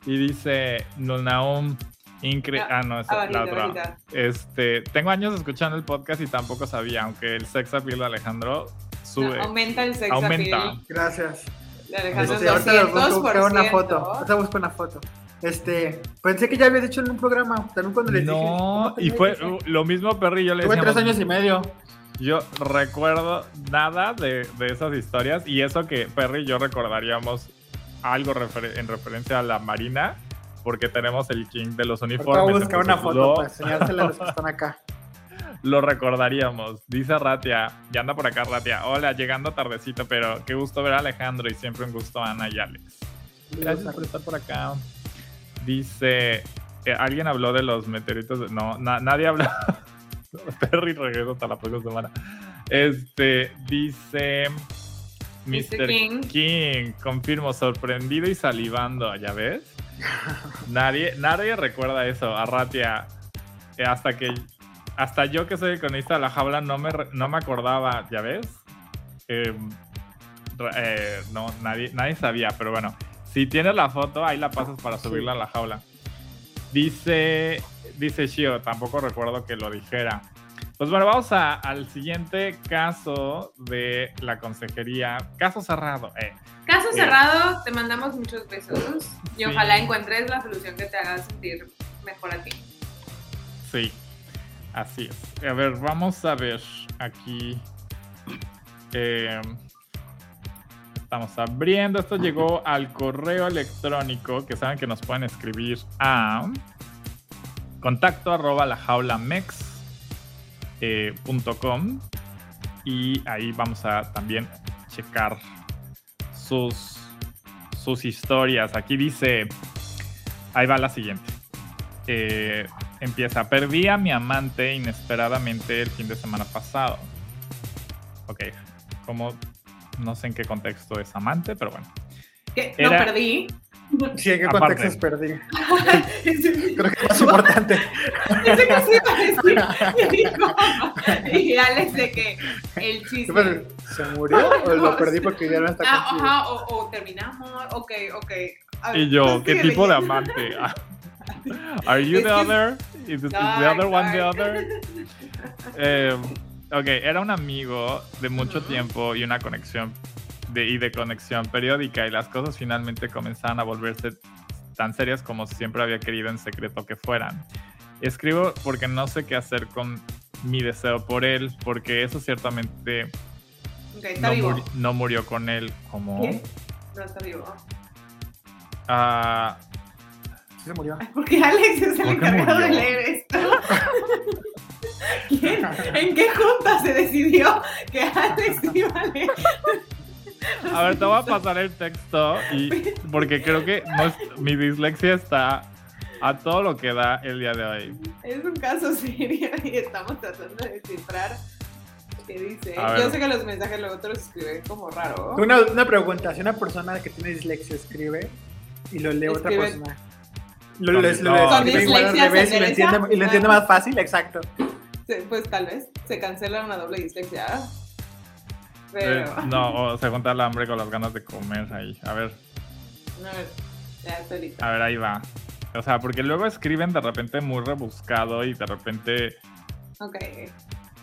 y dice Nulnaum incre Ah, Ah, no, esa es la otra. Este, tengo años escuchando el podcast y tampoco sabía, aunque el sex appeal de Alejandro sube. No, aumenta el sex Aumenta. appeal Gracias. de Alejandro Este, busco, 200%. busco una foto. Ahorita busco una foto. Este, pensé que ya había dicho en un programa, también cuando les dije. no, ¿cómo te y fue lo mismo Perry y yo le Tuve decíamos. tres años y medio. Yo recuerdo nada de, de esas historias y eso que Perry y yo recordaríamos algo refer- en referencia a la marina porque tenemos el king de los uniformes. voy a buscar una foto para enseñársela a los que están acá. Lo recordaríamos. Dice Ratia, ya anda por acá Ratia. Hola, llegando tardecito, pero qué gusto ver a Alejandro y siempre un gusto a Ana y Alex. Gracias por estar por acá. Dice, eh, alguien habló de los meteoritos. de- no, na- nadie habló. Perry regreso hasta la próxima semana. Este, dice Mr. King. King. confirmo, sorprendido y salivando, ¿ya ves? nadie, nadie recuerda eso, a Ratia. eh, hasta que hasta yo que soy el cronista de la jaula no me, no me acordaba, ¿ya ves? Eh, ra- eh, no, nadie, nadie sabía, pero bueno. Si tienes la foto, ahí la pasas para subirla a la jaula. Dice, dice Shio, tampoco recuerdo que lo dijera. Pues bueno, vamos a- al siguiente caso de la consejería. Caso cerrado. Eh. Caso Eh. cerrado, te mandamos muchos besos y Sí. ojalá encuentres la solución que te haga sentir mejor a ti. Sí, así es. A ver, vamos a ver aquí. Eh, estamos abriendo. Esto llegó al correo electrónico que saben que nos pueden escribir a contacto arroba la jaula y ahí vamos a también checar sus, sus historias. Aquí dice, ahí va la siguiente. Eh, empieza, perdí a mi amante inesperadamente el fin de semana pasado. Ok, como no sé en qué contexto es amante, pero bueno. ¿Qué? ¿No perdí? Sí, ¿en qué contexto es perdí? Creo que es más importante. Ese que sí iba a decir. Y Alex de que el chiste. ¿Se murió o lo perdí porque ya no está ah, Ajá, o, o, terminamos. Ok, ok. y yo, ¿qué tipo de amante? Are you the other? Is, the other one the other? Eh, ok, era un amigo de mucho tiempo y una conexión de, y de conexión periódica y las cosas finalmente comenzaban a volverse tan serias como siempre había querido en secreto que fueran. Escribo porque no sé qué hacer con mi deseo por él, porque eso ciertamente no, murió con él como... ¿Qué? No está vivo. Ah... se murió. Porque Alex es el encargado de leer esto. ¿Quién? ¿En qué junta se decidió que Alex iba a leer? A ver, te voy a pasar el texto y porque creo que mi dislexia está a todo lo que da el día de hoy. Es un caso serio y estamos tratando de descifrar qué dice. Yo sé que los mensajes luego te los escriben como raro. Una, una, pregunta, si una persona que tiene dislexia escribe y lo lee otra persona. Lo, lo, lo, al revés y lo, entiende, y lo entiende más fácil, exacto. pues tal vez se cancela una doble dislexia. Eh, no, o se junta el hambre con las ganas de comer ahí. A ver. A ver, ya A ver, ahí va. O sea, porque luego escriben de repente muy rebuscado y de repente. Ok.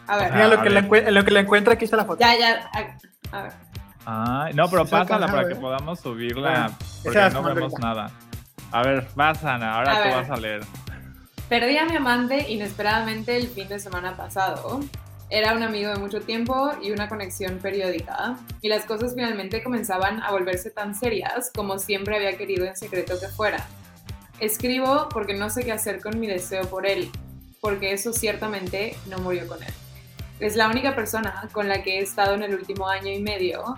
A ver. Mira, lo, que le, lo que le encuentra, aquí está la foto. Ya, ya. A, ver. Ah, no, pero pásala para que podamos subirla. porque no vemos nada. A ver, vas, Ana, ahora tú vas a leer. Perdí a mi amante inesperadamente el fin de semana pasado. Era un amigo de mucho tiempo y una conexión periódica, y las cosas finalmente comenzaban a volverse tan serias como siempre había querido en secreto que fueran. Escribo porque no sé qué hacer con mi deseo por él, porque eso ciertamente no murió con él. Es la única persona con la que he estado en el último año y medio,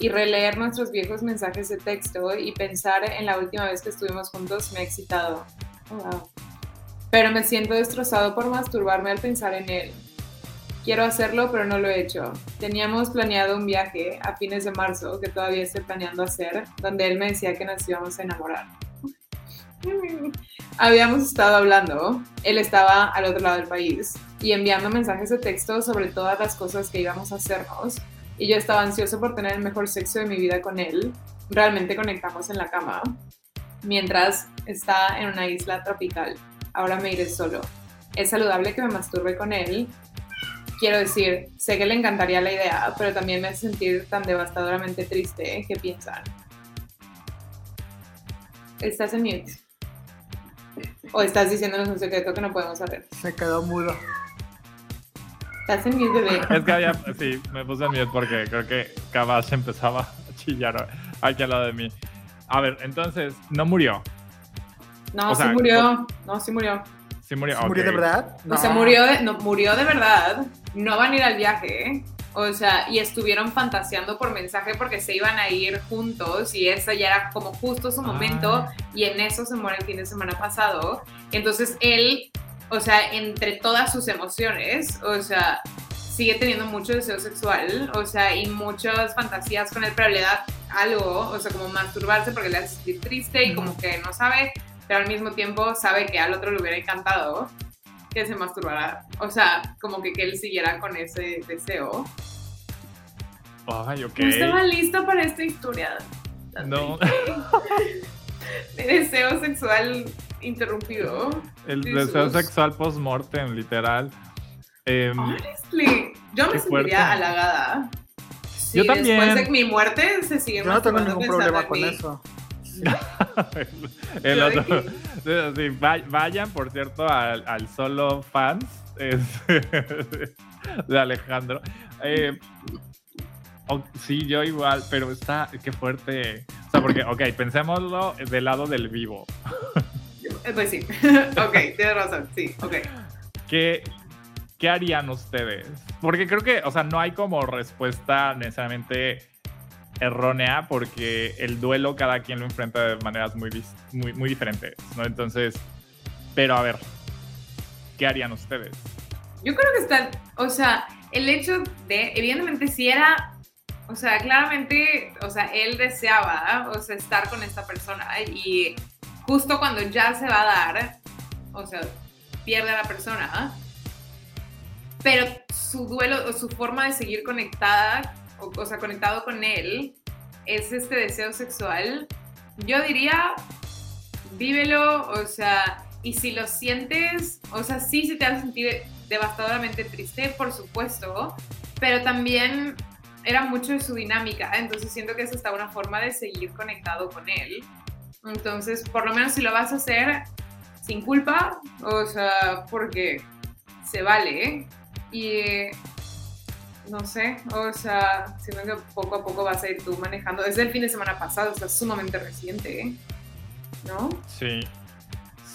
y releer nuestros viejos mensajes de texto y pensar en la última vez que estuvimos juntos me ha excitado. Pero me siento destrozado por masturbarme al pensar en él Quiero hacerlo, pero no lo he hecho. Teníamos planeado un viaje a fines de marzo, que todavía estoy planeando hacer, donde él me decía que nos íbamos a enamorar. Habíamos estado hablando, él estaba al otro lado del país, y enviando mensajes de texto sobre todas las cosas que íbamos a hacernos, y yo estaba ansioso por tener el mejor sexo de mi vida con él. Realmente conectamos en la cama, mientras está en una isla tropical. Ahora me iré solo. Es saludable que me masturbe con él, quiero decir, sé que le encantaría la idea, pero también me hace sentir tan devastadoramente triste. ¿Qué piensan? ¿Estás en mute? ¿O estás diciéndonos un secreto que no podemos saber? Se quedó mudo. ¿Estás en mute, bebé? Es que había, sí, me puse en mute porque creo que Cabas empezaba a chillar aquí al lado de mí. A ver, entonces, no murió. No, sí murió. No, sí murió. Sí murió. ¿Murió de verdad? O sea, murió de, no, murió de verdad. No van a ir al viaje. O sea, y estuvieron fantaseando por mensaje porque se iban a ir juntos y esa ya era como justo su momento ah. y en eso se muere el fin de semana pasado. Entonces él, o sea, entre todas sus emociones, o sea, sigue teniendo mucho deseo sexual, o sea, y muchas fantasías con él, pero le da algo, o sea, como masturbarse porque le hace sentir triste y como que no sabe pero al mismo tiempo sabe que al otro le hubiera encantado que se masturbara. O sea, como que, que él siguiera con ese deseo. Ay, ok. No estaba para esta historia. No. De deseo sexual interrumpido. El deseo sexual post-mortem, literal. Eh, Honestly, yo me sentiría halagada. yo también. Después de mi muerte se sigue Yo no tengo ningún problema con eso. el, otro, vayan, por cierto, al, solo fans de Alejandro. Eh, sí, yo igual, pero está, qué fuerte. O sea, porque, ok, pensémoslo del lado del vivo. Eh, Pues sí. ok, tienes razón. Sí, ok. ¿Qué, ¿Qué harían ustedes? Porque creo que, o sea, no hay como respuesta necesariamente errónea porque el duelo cada quien lo enfrenta de maneras muy, muy, muy diferentes, ¿no? Entonces, pero a ver, ¿qué harían ustedes? Yo creo que está, o sea, el hecho de, evidentemente si era, o sea, claramente, o sea, él deseaba, o sea, estar con esta persona y justo cuando ya se va a dar, o sea, pierde a la persona, pero su duelo o su forma de seguir conectada, o, o sea, conectado con él, es este deseo sexual, yo diría, vívelo, o sea, y si lo sientes, o sea, sí se te hace sentir devastadoramente triste, por supuesto, pero también era mucho de su dinámica, entonces siento que es hasta una forma de seguir conectado con él. Entonces, por lo menos si lo vas a hacer sin culpa, o sea, porque se vale, ¿eh? Y eh, no sé, o sea, siento que poco a poco vas a ir tú manejando. Desde el fin de semana pasado, o sea, sumamente reciente, ¿eh? ¿No? Sí.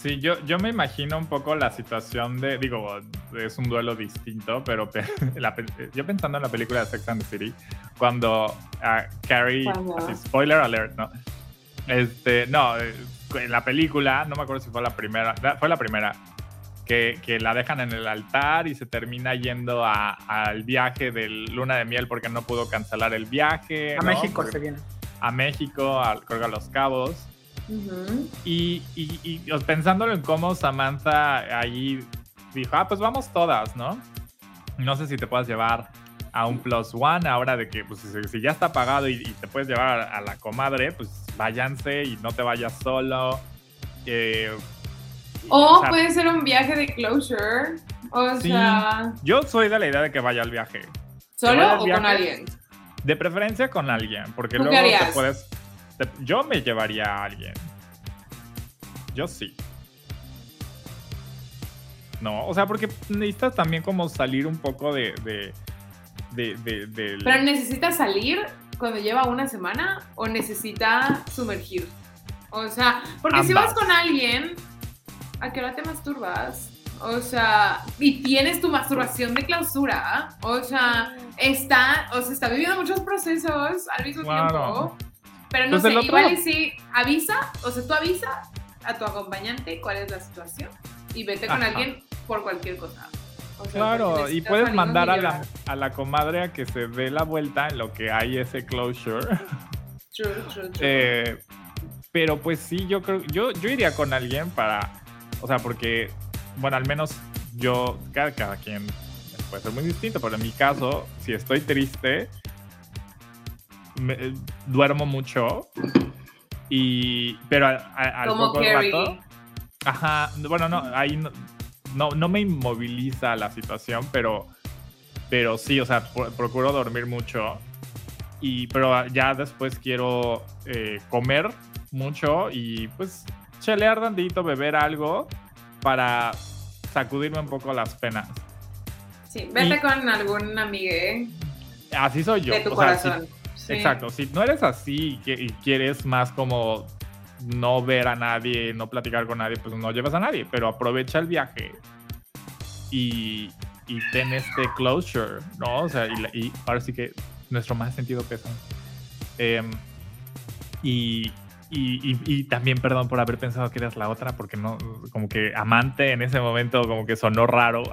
Sí, yo, yo me imagino un poco la situación de, digo, es un duelo distinto, pero pe- la pe- yo pensando en la película de Sex and the City, cuando ah, Carrie, así, spoiler alert, ¿no? Este, no, en la película, no me acuerdo si fue la primera, fue la primera, que, que la dejan en el altar y se termina yendo al viaje de luna de miel porque no pudo cancelar el viaje. A ¿no? México Porque- se viene. A México, al, a Los Cabos. Y, y, y, o- pensándolo en cómo Samantha ahí dijo, ah, pues vamos todas, ¿no? No sé si te puedas llevar a un plus one ahora de que, pues, si, si ya está pagado y, y te puedes llevar a, a la comadre, pues váyanse y no te vayas solo. Eh, O o sea, puede ser un viaje de closure. O Sí. sea, Yo soy de la idea de que vaya al viaje. ¿solo o con alguien? De preferencia con alguien, porque ¿Tú qué luego te puedes... te- yo me llevaría a alguien. Yo sí. No, o sea, porque necesitas también como salir un poco de... de, de, de- del- ¿Pero necesita salir cuando lleva una semana o necesita sumergir? O sea, porque si Ambas. vas con alguien, ¿a qué hora te masturbas? O sea, y tienes tu masturbación de clausura. O sea, está, o sea, está viviendo muchos procesos al mismo Claro. tiempo. Pero no Pues sé, igual y si avisa, o sea, tú avisa a tu acompañante cuál es la situación y vete con Ajá. alguien por cualquier cosa. O sea, Claro, y puedes mandar a la, a la comadre a que se dé la vuelta en lo que hay ese closure. True, true, true. Eh, pero pues sí, yo creo, yo, yo iría con alguien para, o sea, porque, bueno, al menos yo, cada, cada quien puede ser muy distinto, pero en mi caso, si estoy triste, me- duermo mucho y, pero a- a- al Como poco Carrie. rato, ajá, bueno, no, ahí no, no, no me inmoviliza la situación, pero, pero sí, o sea, pro- procuro dormir mucho y pero ya después quiero eh, comer mucho y pues chelear tantito, beber algo para sacudirme un poco las penas. Sí, vete Y- con algún amigue Así soy yo. de tu o sea, si- corazón. Sí. exacto. Si no eres así y quieres más como no ver a nadie, no platicar con nadie, pues no llevas a nadie, pero aprovecha el viaje y, y ten este closure, ¿no? O sea, y, y ahora sí que nuestro más sentido pesa. Em, y, y, y- también perdón por haber pensado que eras la otra, porque no, como que amante en ese momento como que sonó raro.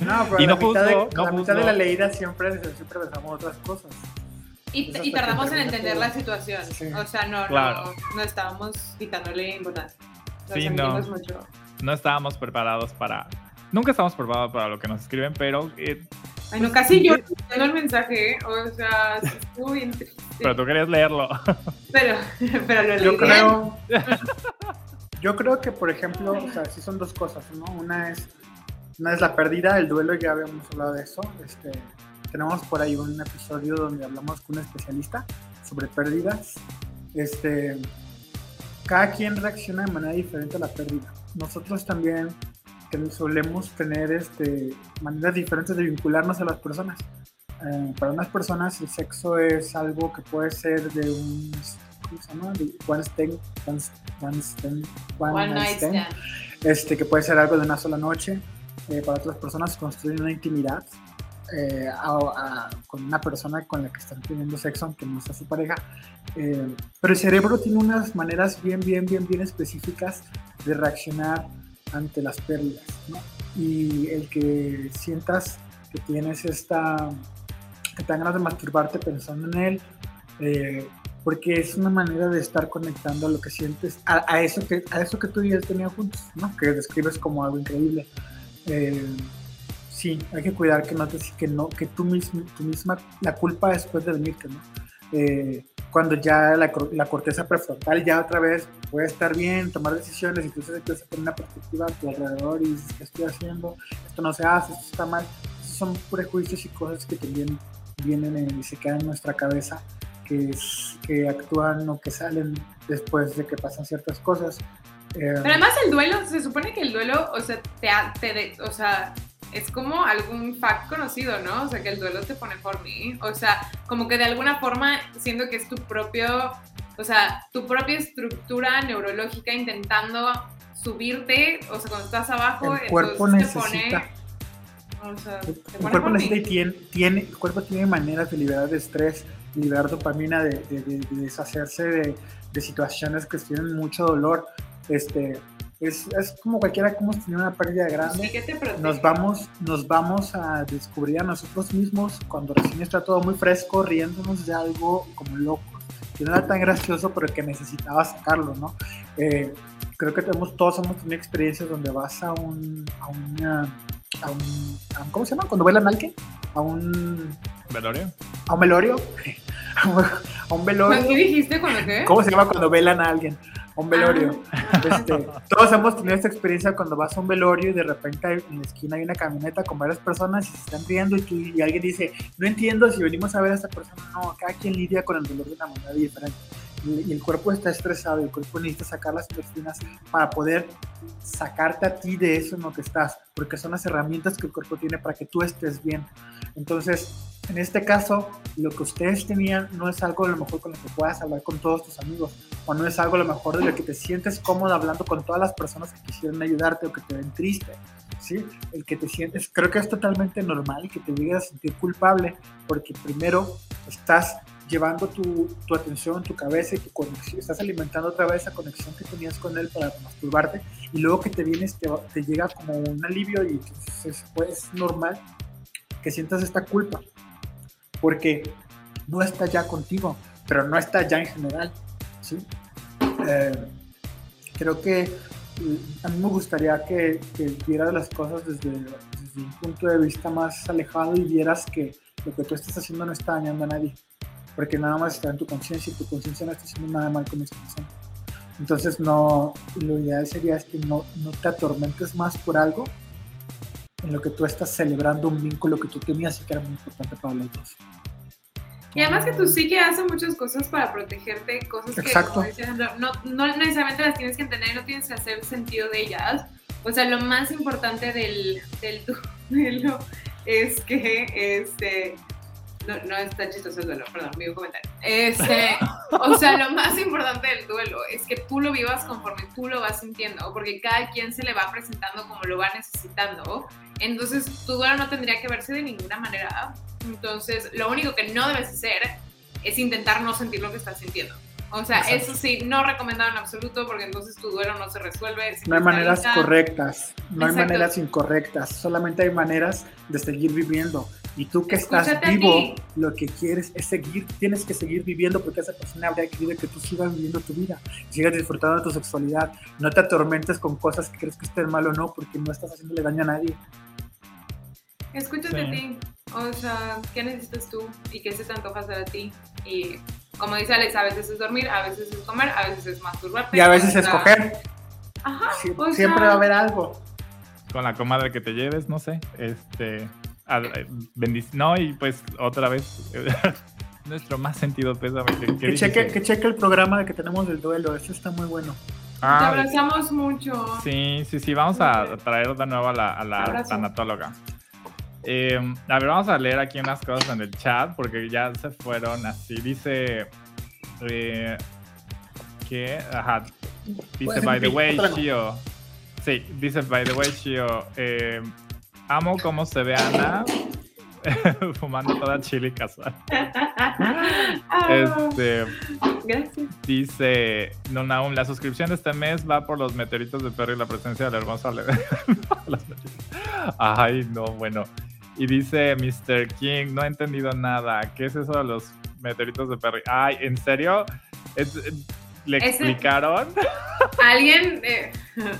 No, pero Y la, no mitad, de, juzgo, no la mitad de la leída siempre, siempre pensamos otras cosas. Y, tardamos en entender todo. la situación. Sí. O sea, no, Claro. no, no estábamos quitándole importancia. Lo Sí, no. mucho. no estábamos preparados para... Nunca estamos preparados para lo que nos escriben, pero, eh, Ay, no, casi yo el mensaje. ¿eh? O sea, estuvo bien triste. pero tú querías leerlo. Pero, pero lo leí Yo creo, yo creo que, por ejemplo, o sea, sí son dos cosas, ¿no? Una es, una es la pérdida, el duelo, ya habíamos hablado de eso. Este, tenemos por ahí un episodio donde hablamos con un especialista sobre pérdidas. Este, cada quien reacciona de manera diferente a la pérdida. Nosotros también solemos tener este, maneras diferentes de vincularnos a las personas. Eh, para unas personas el sexo es algo que puede ser de un ¿cómo se llama? De One stand, one, one stand, one One night stand. stand. este, que puede ser algo de una sola noche. eh, para otras personas construir una intimidad eh, a- a- con una persona con la que están teniendo sexo, aunque no sea su pareja. Eh, pero el cerebro tiene unas maneras bien, bien, bien, bien específicas de reaccionar ante las pérdidas. ¿no? Y el que sientas que tienes esta, que te ganas de masturbarte pensando en él, eh, porque es una manera de estar conectando a lo que sientes, a, a eso, que, a eso que tú y él tenían juntos, ¿no? que describes como algo increíble. Eh, sí, hay que cuidar que no te, que no, que tú mismo, tú misma, la culpa después de venirte, ¿no? Eh, cuando ya la, la corteza prefrontal ya otra vez puede estar bien, tomar decisiones y entonces empiezas a tener una perspectiva a tu alrededor y dices, ¿qué estoy haciendo? Esto no se hace, esto está mal. Esos son prejuicios y cosas que también vienen en- y se quedan en nuestra cabeza, que, es- que actúan o que salen después de que pasan ciertas cosas. Eh, Pero además el duelo, se supone que el duelo, o sea, te, te o sea, es como algún fact conocido, ¿no? O sea, que el duelo te pone horny. O sea, como que de alguna forma siento que es tu propio, o sea, tu propia estructura neurológica intentando subirte, o sea, cuando estás abajo, el cuerpo te necesita pone, o sea, te El pone cuerpo necesita y tiene, tiene- el cuerpo tiene maneras de liberar estrés, liberar dopamina, de, de- de- de deshacerse de, de situaciones que tienen mucho dolor. Este, es, es como cualquiera que hemos tenido una pérdida grande. que te protege. Nos vamos, nos vamos a descubrir a nosotros mismos cuando recién está todo muy fresco, riéndonos de algo como locos, que no era tan gracioso, pero que necesitaba sacarlo, ¿no? Eh, creo que tenemos, todos hemos tenido experiencias donde vas a un, a una, a un, a un- ¿cómo se llama? Cuando bailan a alguien, a un, ¿Velorio? a un velorio, a un, a un velorio. ¿Qué dijiste cuando qué? ¿Cómo se llama cuando velan a alguien? Un velorio. Ah. Este, todos hemos tenido esta experiencia cuando vas a un velorio y de repente en la esquina hay una camioneta con varias personas y se están riendo y, tú- y alguien dice, no entiendo si venimos a ver a esta persona. No, cada quien lidia con el dolor de una manera diferente. Y, y el cuerpo está estresado y el cuerpo necesita sacar las endorfinas para poder sacarte a ti de eso en lo que estás, porque son las herramientas que el cuerpo tiene para que tú estés bien. Entonces, en este caso, lo que ustedes tenían no es algo a lo mejor con lo que puedas hablar con todos tus amigos, o no es algo lo mejor de lo que te sientes cómodo hablando con todas las personas que quisieran ayudarte o que te ven triste, ¿sí? El que te sientes, creo que es totalmente normal que te llegues a sentir culpable, porque primero estás llevando tu, tu atención, tu cabeza y tu conexión, estás alimentando otra vez esa conexión que tenías con él para masturbarte, y luego que te vienes, te, te llega como un alivio y entonces es, pues, es normal que sientas esta culpa, porque no está ya contigo, pero no está ya en general, ¿sí? Eh, creo que eh, a mí me gustaría que, vieras las cosas desde, un punto de vista más alejado y vieras que lo que tú estás haciendo no está dañando a nadie, porque nada más está en tu conciencia y tu conciencia no está haciendo nada mal con esa persona. Entonces, no, lo ideal sería que no, no te atormentes más por algo en lo que tú estás celebrando un vínculo que tú tenías y que era muy importante para los dos. Y además que tu psique hace muchas cosas para protegerte, cosas que como Alejandro, no, no necesariamente las tienes que entender, no tienes que hacer sentido de ellas. O sea, lo más importante del, del duelo es que este no, no está chistoso el duelo, perdón, mi comentario. Este, o sea, lo más importante del duelo es que tú lo vivas conforme tú lo vas sintiendo, porque cada quien se le va presentando como lo va necesitando. Entonces, tu duelo no tendría que verse de ninguna manera. Entonces, lo único que no debes hacer es intentar no sentir lo que estás sintiendo. O sea, Exacto. eso sí, no recomendado en absoluto, porque entonces tu duelo no se resuelve. No hay maneras correctas, no hay maneras incorrectas, solamente hay maneras de seguir viviendo. Y tú que estás Escúchate vivo, lo que quieres es seguir, tienes que seguir viviendo porque esa persona habría querido que tú sigas viviendo tu vida, sigas disfrutando de tu sexualidad, no te atormentes con cosas que crees que estén mal o no, porque no estás haciéndole daño a nadie. Escúchate a ti. O sea, ¿qué necesitas tú y qué se te antoja hacer a ti? Y como dice Alex, a veces es dormir, a veces es comer, a veces es masturbarte. Y a veces sea, escoger, Ajá. Sie- o siempre va a haber algo. Con la comadre que te lleves, no sé. Este. a- eh, bendic- No, y pues otra vez. nuestro más sentido pésame. que- que Que cheque, que- que cheque el programa que tenemos del duelo, ese está muy bueno. Te Ah, abrazamos mucho. Sí, sí, sí, vamos a traer de nuevo a la, a la tanatóloga. Eh, a ver, vamos a leer aquí unas cosas en el chat porque ya se fueron así. Dice, eh, ¿Qué? Ajá. Dice, Puede by the way. Shio. Sí, dice, by the way, Shio. eh, amo cómo se ve Ana fumando toda chili casual. Este, Gracias. dice, no, Naum, la suscripción de este mes va por los meteoritos de perro y la presencia de la hermosa. Ay, no, bueno. Y dice Mr. King, no he entendido nada. ¿Qué es eso de los meteoritos de Perry? Ay, ¿en serio? Es- ¿Le explicaron? Alguien. Eh,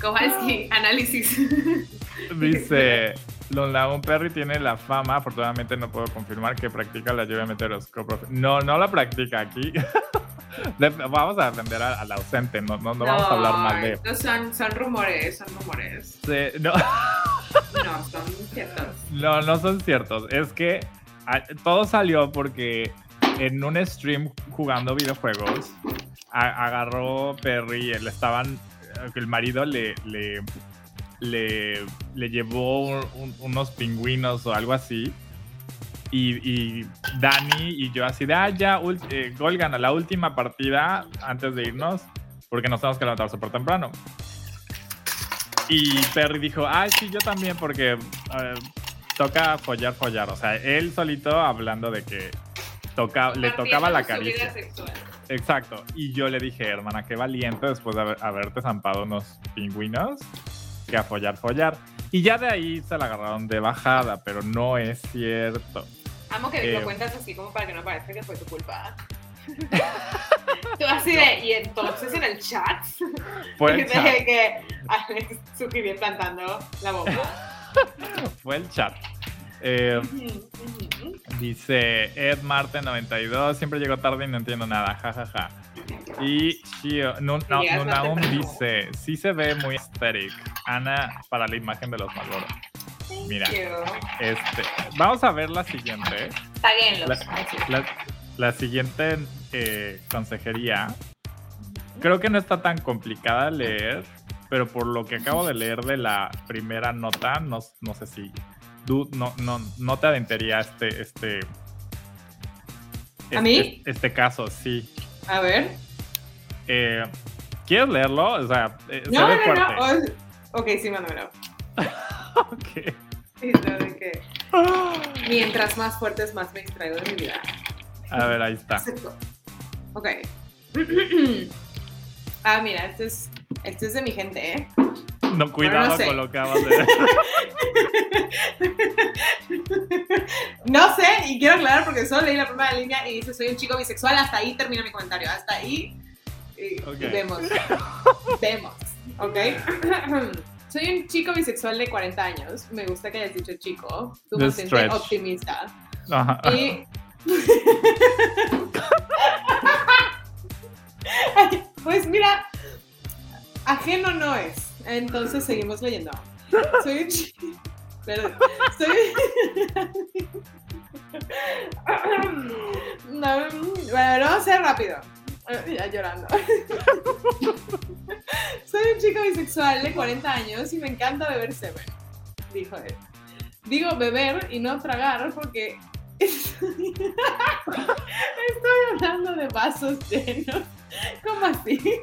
Kowalski, análisis. Dice, Don Laun Perry tiene la fama, afortunadamente no puedo confirmar que practica la lluvia meteoroscópica. No, no la practica aquí. Vamos a defender al ausente, no, no, no vamos a hablar mal de... estos son, son rumores, son rumores. Sí, no, No, son ciertos. No, no son ciertos. Es que ah, todo salió porque en un stream jugando videojuegos a- agarró Perry y él estaban, eh, el marido le, le, le, le llevó un- un- unos pingüinos o algo así. Y, y Dani y yo así de, ah, ya, eh, Gol gana la última partida antes de irnos porque nos tenemos que levantar súper temprano. Y Perry dijo, ah, sí, yo también porque eh, toca follar, follar. O sea, él solito hablando de que toca, le tocaba la caricia. Exacto. Y yo le dije, hermana, qué valiente después de haber- haberte zampado unos pingüinos que a follar, follar. Y ya de ahí se la agarraron de bajada, pero no es cierto. Amo que Eh, lo cuentas así como para que no parezca que fue tu culpa. Tú así de, y entonces en el chat, chat. que Alex Zucchini plantando la bomba. Fue el chat. Eh, dice Ed Marte92, siempre llego tarde y no entiendo nada, jajaja. Y Shio, Nun- no, Nunaum dice, sí se ve muy aesthetic. Ana para la imagen de los Malboro. Mira, este, vamos a ver la siguiente. La, la- la siguiente eh, consejería. Creo que no está tan complicada leer, pero por lo que acabo de leer de la primera nota, no, no sé si tú no, no, no te adentraría este, este, ¿A mí? este, este caso, sí. A ver. Eh, ¿Quieres leerlo? O sea, eh, se No, ve no, fuerte. no. oh, ok, sí, mándamelo. Ok. Sí, no, de que mientras más fuertes, más me distraigo de mi vida. A ver, ahí está. Exacto. Ok. ah, mira, este es, este es de mi gente, ¿eh? No, cuidado no sé. con lo que acabas de No sé, y quiero aclarar porque solo leí la primera línea y dice soy un chico bisexual, hasta ahí termina mi comentario, hasta ahí y, vemos, vemos, ¿ok? soy un chico bisexual de 40 años, me gusta que hayas dicho chico, tú The mantente stretch. optimista. Ajá. Y... Pues mira, ajeno no es, entonces seguimos leyendo. Soy un. Perdón. Soy... No, bueno, vamos a ser rápido. Ya llorando. Soy un chico bisexual de 40 años y me encanta beber semen, dijo él. Digo beber y no tragar porque estoy, hablando de vasos llenos. ¿Cómo así?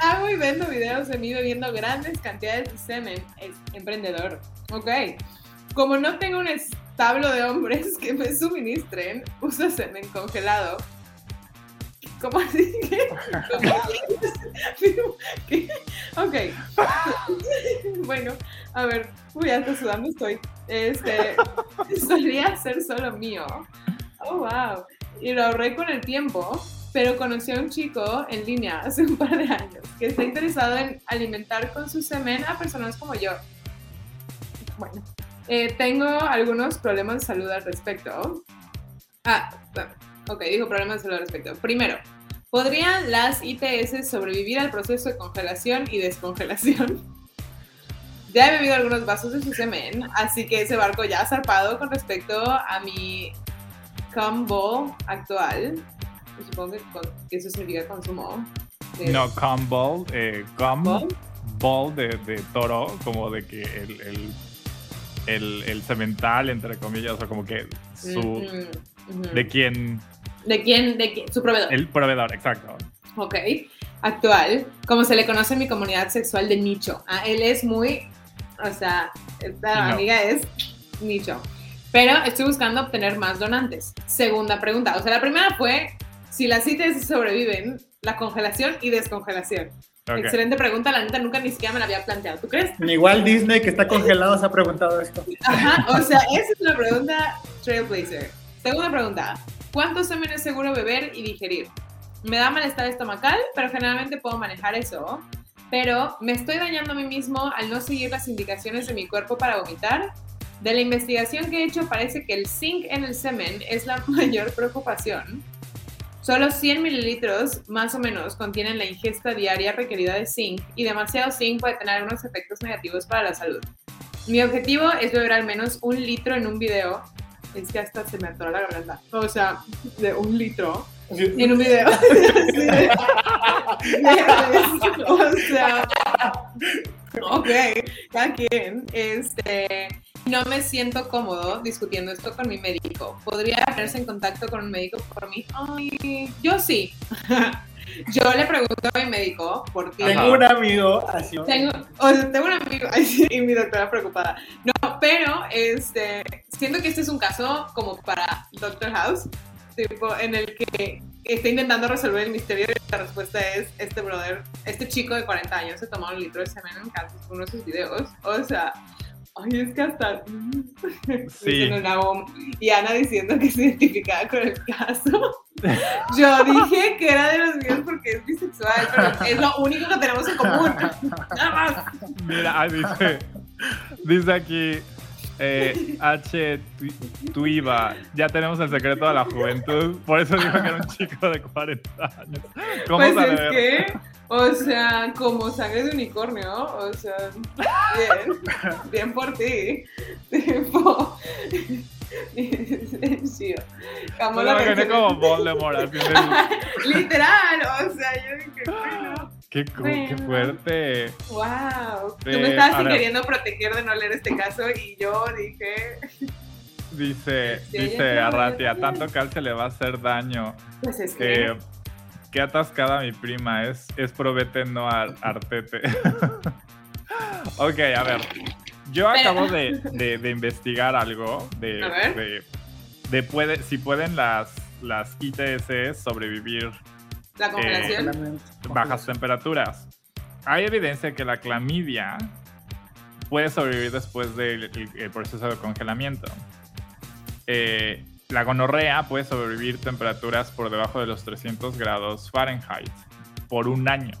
Hago y vendo videos de mí bebiendo grandes cantidades de semen. Es emprendedor. Ok. Como no tengo un establo de hombres que me suministren, uso semen congelado. ¿Cómo así? ¿Qué? ¿Qué? Ok. Bueno, a ver. Uy, ya está sudando estoy. Este, solía ser solo mío. Oh, wow. Y lo ahorré con el tiempo, pero conocí a un chico en línea hace un par de años que está interesado en alimentar con su semen a personas como yo. Bueno, eh, tengo algunos problemas de salud al respecto. Ah, ok, dijo problemas al respecto. Primero, ¿podrían las ITS sobrevivir al proceso de congelación y descongelación? Ya he bebido algunos vasos de su semen, así que ese barco ya ha zarpado con respecto a mi combo actual. Supongo que, con- que eso significa consumo. de- No, ball, eh, cum ¿Ball? ball de, de toro, como de que el, el, el, el cemental, entre comillas, o como que su, ujú. de quien ¿De quién? ¿De quién? Su proveedor. El proveedor, exacto. Ok. Actual, como se le conoce en mi comunidad sexual de nicho. Ah, él es muy, o sea, esta No. amiga es nicho. Pero estoy buscando obtener más donantes. Segunda pregunta. O sea, la primera fue si las CITES sobreviven la congelación y descongelación. Ok. Excelente pregunta, la neta nunca ni siquiera me la había planteado. ¿Tú crees? Igual Disney que está congelado se ha preguntado esto. Ajá, o sea, esa es una pregunta trailblazer. Segunda pregunta, ¿cuánto semen es seguro beber y digerir? Me da malestar estomacal, pero generalmente puedo manejar eso. Pero me estoy dañando a mí mismo al no seguir las indicaciones de mi cuerpo para vomitar. De la investigación que he hecho parece que el zinc en el semen es la mayor preocupación. Solo 100 mililitros más o menos contienen la ingesta diaria requerida de zinc y demasiado zinc puede tener algunos efectos negativos para la salud. Mi objetivo es beber al menos un litro en un video. Es que hasta se me atora la garganta. O sea, de un litro en un video. Sí, o sea, ok, cada quien. Este, no me siento cómodo discutiendo esto con mi médico. ¿Podría ponerse en contacto con un médico por mí? Ay, yo sí. Yo le pregunto a mi médico porque... Tengo un amigo así. Tengo, o sea, tengo un amigo ay, sí, y mi doctora preocupada. No, pero este, siento que este es un caso como para Doctor House, tipo en el que está intentando resolver el misterio y la respuesta es este brother, este chico de 40 años se tomó un litro de semen en uno de sus videos. O sea, ay, es que hasta... Sí. La OM, Y Ana diciendo que se identificaba con el caso. Yo dije que era de los míos porque es bisexual, pero es lo único que tenemos en común. Nada más. Mira, ah, dice, dice aquí eh, H. Tu- Tuiva, ya tenemos el secreto de la juventud, por eso dijo que era un chico de 40 años. ¿Cómo Pues saber? es que, o sea, como sangre de unicornio, o sea, bien, bien por ti. Tipo, sí, lo como Voldemort Literal, o sea, yo dije, bueno, Qué, cu- Bueno. qué fuerte. wow. Tú me estabas ahora- queriendo proteger de no leer este caso y yo dije, Dice, Sí, dice Arratia, tanto calcio le va a hacer daño. pues es que... Eh, qué atascada mi prima, es, es probete, no ar- artete. ok, a ver. Yo Pero- acabo de, de- de investigar algo de, de puede, si pueden las, las ITS sobrevivir La congelación. bajas temperaturas. Hay evidencia que la clamidia puede sobrevivir después del el- el proceso de congelamiento. Eh, la gonorrea puede sobrevivir temperaturas por debajo de los 300 grados Fahrenheit por un año.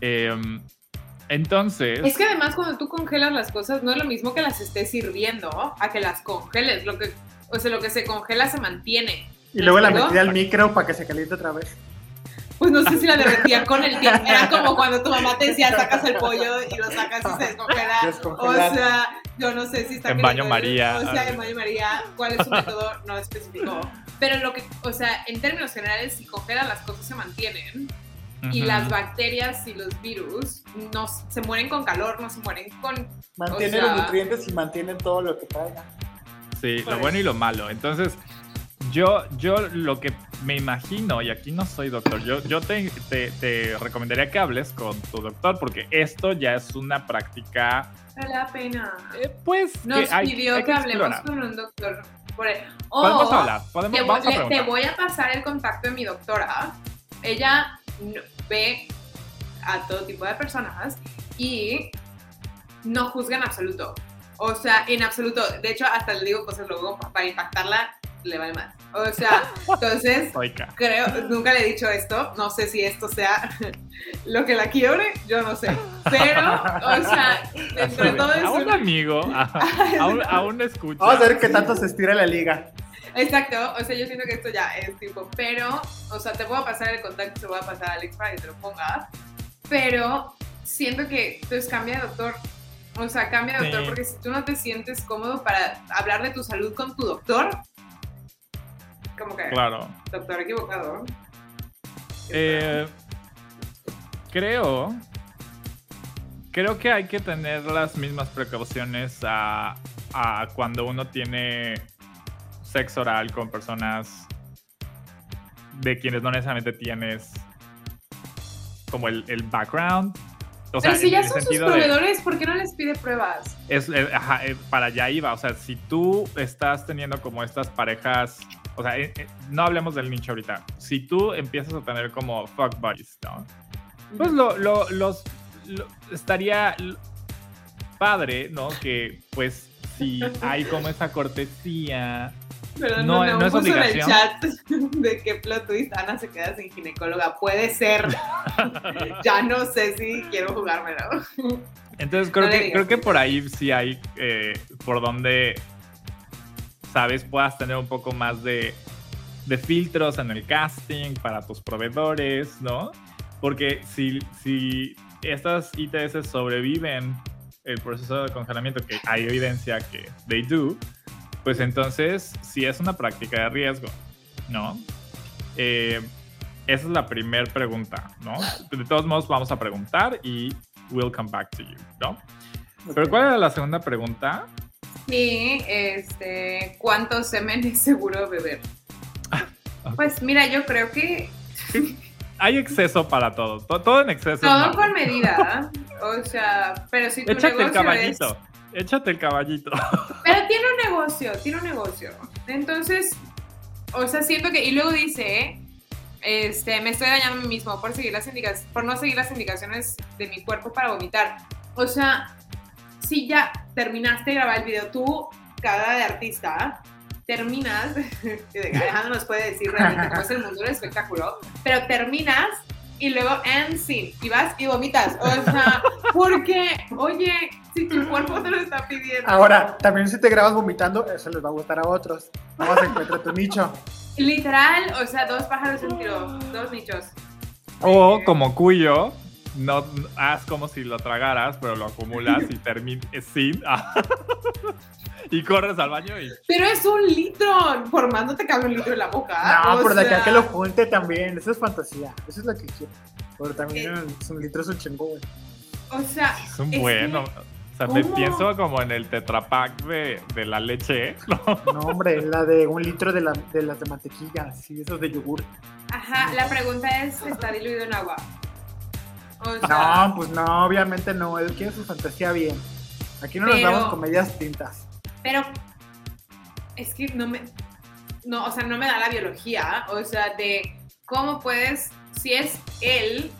Em, entonces, Es que además cuando tú congelas las cosas no es lo mismo que las estés sirviendo a que las congeles. Lo que, o sea, lo que se congela se mantiene. Y luego la metí al micro para que se caliente otra vez. Pues no sé si la derretían con el tiempo. Era como cuando tu mamá te decía sacas el pollo y lo sacas y se descongela. O sea, yo no sé si está En baño María. O sea, en baño María, cuál es su método, no especificó. Pero lo que, o sea, en términos generales, si congelas las cosas se mantienen. Y ujú, las bacterias y los virus no se mueren con calor, no se mueren con Mantiene O sea- los nutrientes y mantienen todo lo que traiga. Sí, lo bueno y lo malo. Entonces, yo, yo lo que me imagino, y aquí no soy doctor, yo, yo te, te- te recomendaría que hables con tu doctor, porque esto ya es una práctica, Vale la pena. eh, pues, Nos que hay, pidió hay que, hablemos con un doctor. Por él. O Podemos hablar, podemos, Te, vamos a le- te voy a pasar el contacto de mi doctora. Ella ve a todo tipo de personas y no juzga en absoluto. O sea, en absoluto. De hecho, hasta le digo cosas luego para impactarla, le vale más. O sea, entonces, Oiga. creo, nunca le he dicho esto, no sé si esto sea lo que la quiebre, yo no sé. Pero, o sea, dentro de todo es a un amigo, a, a un, a un escucha. Vamos a ver qué tanto se estira la liga. Exacto, o sea, yo siento que esto ya es tipo, pero, o sea, te puedo pasar el contacto, lo voy a pasar a Alex para que te lo ponga, pero siento que, entonces cambia de doctor, o sea, cambia de doctor, Sí. porque si tú no te sientes cómodo para hablar de tu salud con tu doctor, como que, Claro. doctor equivocado. Eh, creo. Creo que hay que tener las mismas precauciones a, a cuando uno tiene sexo oral con personas de quienes no necesariamente tienes como el, el background. O Pero sea, si en ya son sus de- proveedores, ¿por qué no les pide pruebas? es, eh, ajá, eh, para allá iba. O sea, si tú estás teniendo como estas parejas, o sea, eh, eh, no hablemos del nicho ahorita. Si tú empiezas a tener como fuck buddies, ¿no? Pues lo, lo- los lo- estaría padre, ¿no? Que pues si hay como esa cortesía. Perdón, no- no, no es puso en el obligación. chat de que plot twist Ana se queda sin ginecóloga. Puede ser. ya no sé si quiero jugármelo. Entonces creo No que creo que por ahí sí hay eh, por donde sabes puedas tener un poco más de, de filtros en el casting para tus proveedores, ¿no? Porque si, si estas ITS sobreviven el proceso de congelamiento, que hay evidencia que they do, pues entonces sí es una práctica de riesgo, ¿no? Eh, esa es la primera pregunta, ¿no? De todos modos vamos a preguntar y we'll come back to you, ¿no? Pero ¿cuál era la segunda pregunta? Sí, este, ¿cuánto semen es seguro beber? ok. Pues mira, yo creo que Hay exceso para todo, to- todo en exceso. es todo con medida. O sea, pero si tu Échate el caballito, échate el caballito. Pero tiene un negocio, tiene un negocio. Entonces, o sea, siento que... Y luego dice, este, me estoy dañando a mí mismo por, seguir las indicaciones, por no seguir las indicaciones de mi cuerpo para vomitar. O sea, si ya terminaste de grabar el video, tú, cara de artista, terminas, Alejandro nos puede decir realmente cómo es el mundo del espectáculo, pero terminas y luego end scene, y vas y vomitas. O sea, porque, oye, si tu cuerpo te lo está pidiendo. Ahora, también si te grabas vomitando, eso les va a gustar a otros. Vamos a encontrar tu nicho. Literal, o sea, dos pájaros en un tiro, dos nichos. O como cuyo, no haz como si lo tragaras, pero lo acumulas y terminas sin. y corres al baño y. Pero es un litro, por más no te cabe un litro en la boca. No, pero de acá sea, que lo junte también. Eso es fantasía. Eso es lo que quiero. Pero también es un litro es un chingo, güey. O sea, Es un Es bueno. O sea, me pienso como en el tetrapack de, de la leche. ¿no? No, hombre, la de un litro de, la, de las de mantequilla, sí, esos de yogur. ajá, la pregunta es, ¿está diluido en agua? O sea, No, pues no, obviamente no. Él quiere su fantasía bien. Aquí no nos Pero- damos con medias tintas. pero es que no me, no, o sea, no me da la biología, o sea, de cómo puedes, si es él,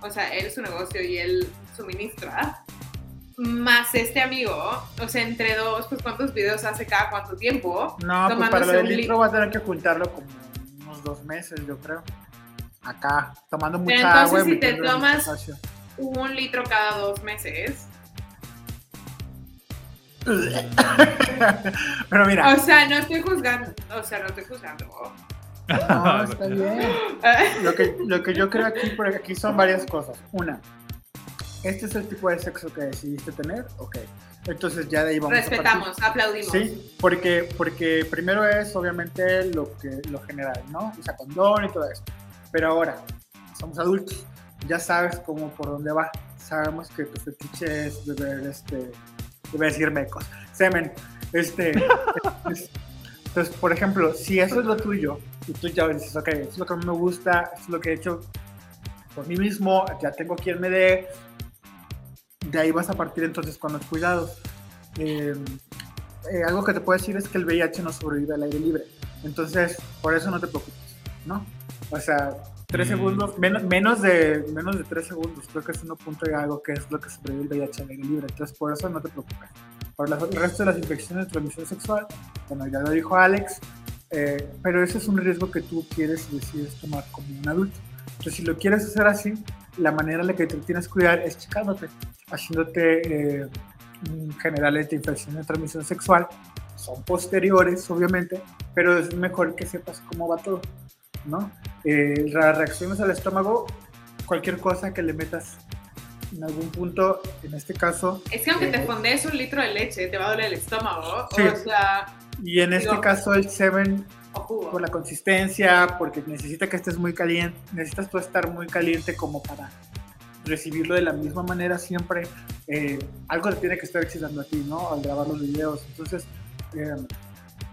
o sea, él su negocio y él suministra, más este amigo, o sea, entre dos, pues cuántos videos hace cada cuánto tiempo. No, pues para lo del un litro li- va a tener que ocultarlo como unos dos meses, yo creo. Acá, tomando Pero mucha entonces, agua. si te tomas-. Un litro cada dos meses. Pero mira, O sea, no estoy juzgando, o sea, no estoy juzgando. no, está bien. Lo que, lo que yo creo aquí, por aquí son varias cosas. Una, este es el tipo de sexo que decidiste tener, ok. Entonces ya de ahí vamos a Respetamos, aplaudimos. Sí, porque, porque primero es obviamente lo, que, lo general, ¿no? Usa condón y todo esto. Pero ahora, somos adultos, ya sabes cómo por dónde va. Sabemos que tu fetiche es beber, este, iba a decir mecos, semen. Este, es- entonces, por ejemplo, si eso es lo tuyo y tú ya dices, ok, esto es lo que a mí me gusta, esto es lo que he hecho por mí mismo, ya tengo quien me dé, de ahí vas a partir entonces con los cuidados. Eh, eh, algo que te puedo decir es que el VIH no sobrevive al aire libre. Entonces, por eso no te preocupes, ¿no? O sea, tres Mm. segundos, menos, menos, de, menos de tres segundos, creo que es uno punto y algo que es lo que sobrevive el VIH al aire libre. Entonces, por eso no te preocupes. Por las- el resto de las infecciones de transmisión sexual, bueno, ya lo dijo Alex, eh, pero ese es un riesgo que tú quieres y decides tomar como un adulto. Entonces, si lo quieres hacer así, la manera en la que te tienes que cuidar es checándote, haciéndote eh, generales de infección de transmisión sexual. Son posteriores, obviamente, pero es mejor que sepas cómo va todo, ¿no? Eh, las reacciones al estómago, cualquier cosa que le metas en algún punto, en este caso, Es que aunque te Eh, fondees un litro de leche, te va a doler el estómago. Sí. O sea, y en este caso el jugo. por la consistencia, porque necesita que estés muy caliente, necesitas tú estar muy caliente como para recibirlo de la misma manera siempre. eh, algo te tiene que estar excitando a ti, ¿no? Al grabar los videos. Entonces, eh,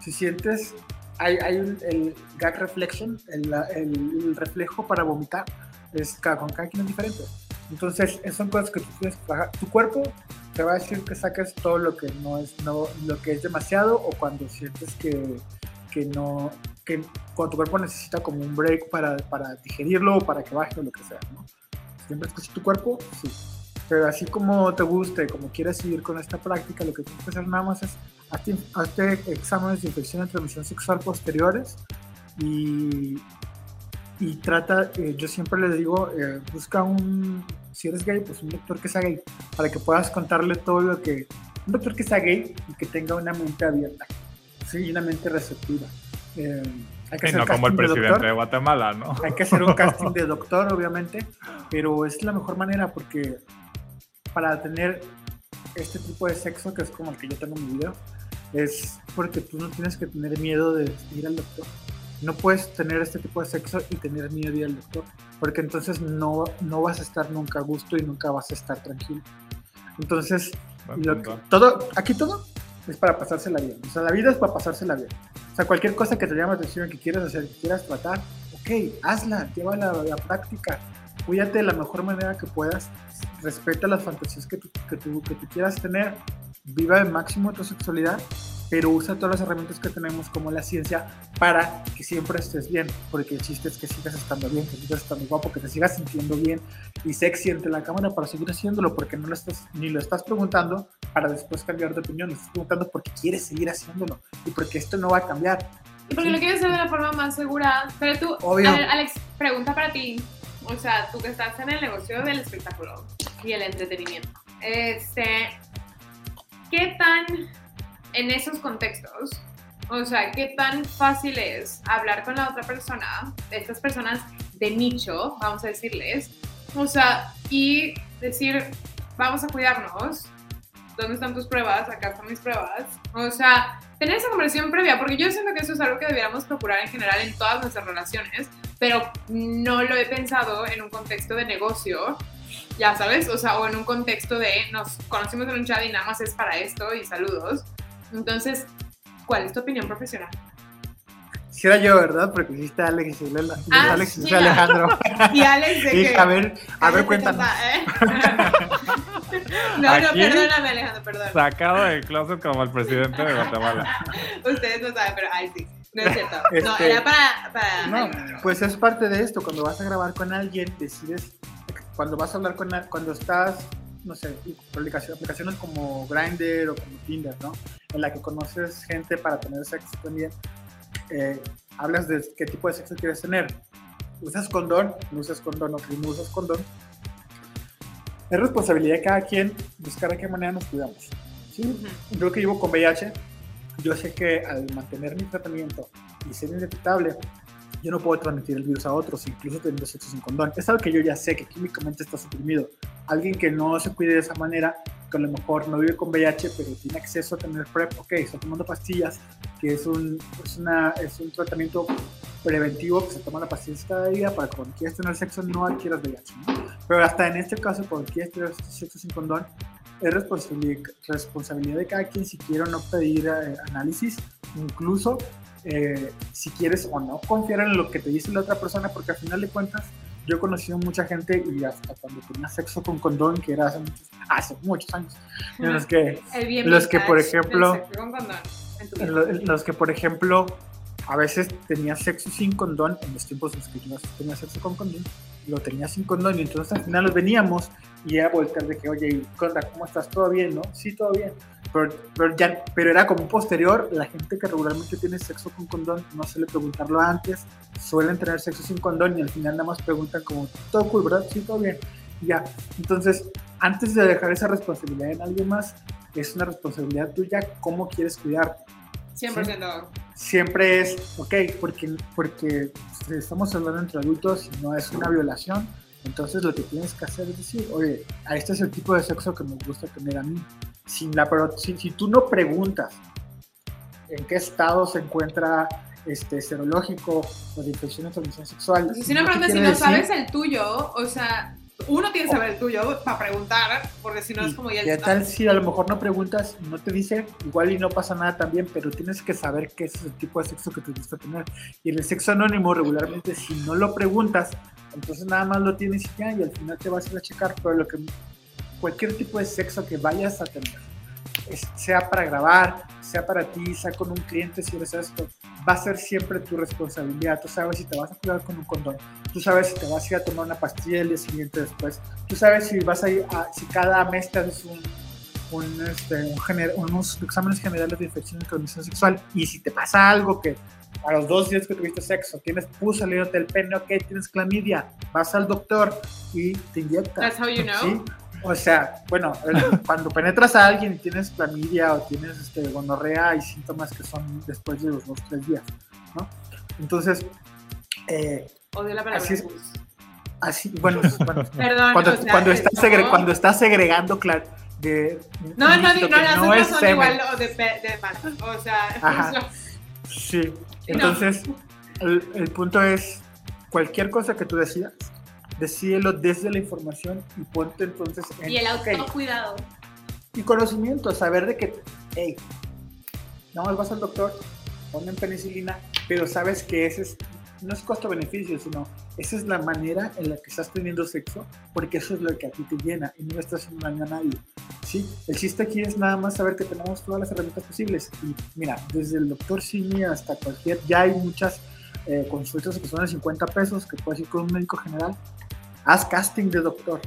si sientes hay, hay un, el gag reflection, el, el, el reflejo para vomitar, es cada, con cada quien es diferente. Entonces, son cosas que tú tienes que. Tu cuerpo te va a decir que saques todo lo que no es, no, lo que es demasiado o cuando sientes que, que no, que cuando tu cuerpo necesita como un break para, para digerirlo o para que baje o lo que sea, ¿no? Siempre escucha tu cuerpo, sí. Pero así como te guste, como quieres seguir con esta práctica, lo que tienes que hacer nada más es hazte, hazte exámenes de infección de transmisión sexual posteriores y, y trata, eh, yo siempre le digo, eh, busca un, si eres gay, pues un doctor que sea gay, para que puedas contarle todo lo que, un doctor que sea gay y que tenga una mente abierta, sí, una mente receptiva. Eh, hay que Y hacer no como el de presidente doctor. de Guatemala, ¿no? Hay que hacer un casting de doctor, obviamente, pero es la mejor manera porque para tener este tipo de sexo, que es como el que yo tengo en mi video, es porque tú no tienes que tener miedo de ir al doctor. No puedes tener este tipo de sexo y tener miedo de ir al doctor, porque entonces no, no vas a estar nunca a gusto y nunca vas a estar tranquilo. Entonces, lo que- todo, aquí todo es para pasársela bien. O sea, la vida es para pasársela bien. O sea, cualquier cosa que te llame la atención, que quieras hacer, que quieras tratar, ok, hazla, llévala a la práctica. Cuídate de la mejor manera que puedas. Respeta las fantasías que tú, que tú, que tú quieras tener. Viva al máximo tu sexualidad, pero usa todas las herramientas que tenemos como la ciencia para que siempre estés bien. Porque el chiste es que sigas estando bien, que sigas estando guapo, que te sigas sintiendo bien y sexy ante la cámara para seguir haciéndolo, porque no lo estás, ni lo estás preguntando para después cambiar de opinión, lo estás preguntando porque quieres seguir haciéndolo y porque esto no va a cambiar. Y porque lo quieres hacer de la forma más segura. Pero tú, Obvio. a ver, Alex, pregunta para ti. O sea, tú que estás en el negocio del espectáculo y el entretenimiento. Este, ¿qué tan en esos contextos? O sea, ¿qué tan fácil es hablar con la otra persona, estas personas de nicho, vamos a decirles? O sea, y decir, vamos a cuidarnos. ¿Dónde están tus pruebas? Acá están mis pruebas. O sea, tener esa conversación previa, porque yo siento que eso es algo que deberíamos procurar en general en todas nuestras relaciones, pero no lo he pensado en un contexto de negocio, ya sabes, o sea, o en un contexto de nos conocimos en un chat y nada más es para esto y saludos. Entonces, ¿cuál es tu opinión profesional? Si era yo, ¿verdad? Porque hiciste a Alex y Lela- Ah, Alex y. Alejandro. Y Alex, de Y que... a ver, a ver, cuéntanos. ¿eh? no, no, perdóname, Alejandro, perdón. Sacado del closet como el presidente de Guatemala. Ustedes no saben, pero ay, sí. No es cierto. No, Este- era para. para No, pues es parte de esto. Cuando vas a grabar con alguien, decides, cuando vas a hablar con, cuando estás, no sé, aplicaciones, aplicaciones como Grindr o como Tinder, ¿no? En la que conoces gente para tener sexo también, eh, hablas de qué tipo de sexo quieres tener. ¿Usas condón? ¿No usas condón? Ok, no usas condón. Es responsabilidad de cada quien buscar de qué manera nos cuidamos. ¿sí? Yo que vivo con VIH, yo sé que al mantener mi tratamiento y ser indetectable, yo no puedo transmitir el virus a otros, incluso teniendo sexo sin condón. Es algo que yo ya sé, que químicamente está suprimido. Alguien que no se cuide de esa manera, que a lo mejor no vive con VIH, pero tiene acceso a tener PrEP, ok, está tomando pastillas, que es un, es una, es un tratamiento preventivo que se toma la pastilla cada día para que cuando quieras tener sexo no adquieras VIH. ¿no? Pero hasta en este caso, cuando quieres tener sexo sin condón, es responsabilidad, responsabilidad de cada quien si quiere o no pedir eh, análisis, incluso eh, si quieres o no confiar en lo que te dice la otra persona, porque al final de cuentas yo he conocido mucha gente y hasta cuando tenía sexo con condón, que era hace muchos, hace muchos años, en los que, Los que, por ejemplo, en en lo- en los que por ejemplo a veces tenía sexo sin condón, en los tiempos en los que yo tenía sexo con condón, lo tenía sin condón y entonces al final nos veníamos y era voltear de que, oye, ¿cómo estás? ¿Todo bien, no? Sí, todo bien. Pero, pero, ya, pero era como posterior, la gente que regularmente tiene sexo con condón no suele preguntarlo antes, suelen tener sexo sin condón y al final nada más preguntan como, todo cool, ¿verdad? Sí, todo bien. Y ya. Entonces, antes de dejar esa responsabilidad en alguien más, es una responsabilidad tuya cómo quieres cuidarte 100%. siempre es, ok, porque, porque estamos hablando entre adultos y no es una violación, entonces lo que tienes que hacer es decir, oye, a este es el tipo de sexo que me gusta tener a mí. Sin la, si, si tú no preguntas en qué estado se encuentra este serológico o de infección de transmisión sexual, si no preguntas si sabes el tuyo, o sea, uno tiene que saber el tuyo para preguntar, porque si no es como ya... ¿Qué tal si a lo mejor no preguntas, no te dice, igual y no pasa nada también, pero tienes que saber qué es el tipo de sexo que te gusta tener. Y en el sexo anónimo, regularmente, si no lo preguntas, entonces nada más lo tienes y ya, y al final te vas a ir a checar, pero lo que cualquier tipo de sexo que vayas a tener, sea para grabar, sea para ti, sea con un cliente, si eres esto, va a ser siempre tu responsabilidad. Tú sabes si te vas a cuidar con un condón, tú sabes si te vas a ir a tomar una pastilla el día siguiente después, tú sabes si vas a ir a, si cada mes te haces un, un, este, unos exámenes generales de infección y transmisión sexual y si te pasa algo que a los dos días que tuviste sexo, tienes pus saliéndote el pene, ok, tienes clamidia, vas al doctor y te inyectas. That's how you know. O sea, bueno, cuando penetras a alguien y tienes clamidia o tienes este, gonorrea, hay síntomas que son después de los dos, tres días, ¿no? Entonces, eh, Odio la palabra así, es, así bueno, bueno Perdón, cuando, o sea, cuando, estás no. segre, cuando estás segregando, claro, de... No, no, no, las no otras es son semen. igual o de, pe- de mal. O sea, Ajá. eso- Sí, entonces el, el punto es, cualquier cosa que tú decidas, decídelo desde la información y ponte entonces en... y el autocuidado. y conocimiento, saber de que, hey, no más vas al doctor, ponen penicilina, pero sabes que ese es, no es costo-beneficio, sino esa es la manera en la que estás teniendo sexo, porque eso es lo que a ti te llena y no estás daño a nadie. ¿sí? El chiste aquí es nada más saber que tenemos todas las herramientas posibles. Y mira, desde el doctor Simi hasta cualquier, ya hay muchas eh, consultas que son de 50 pesos que puedes ir con un médico general. Haz casting de doctor.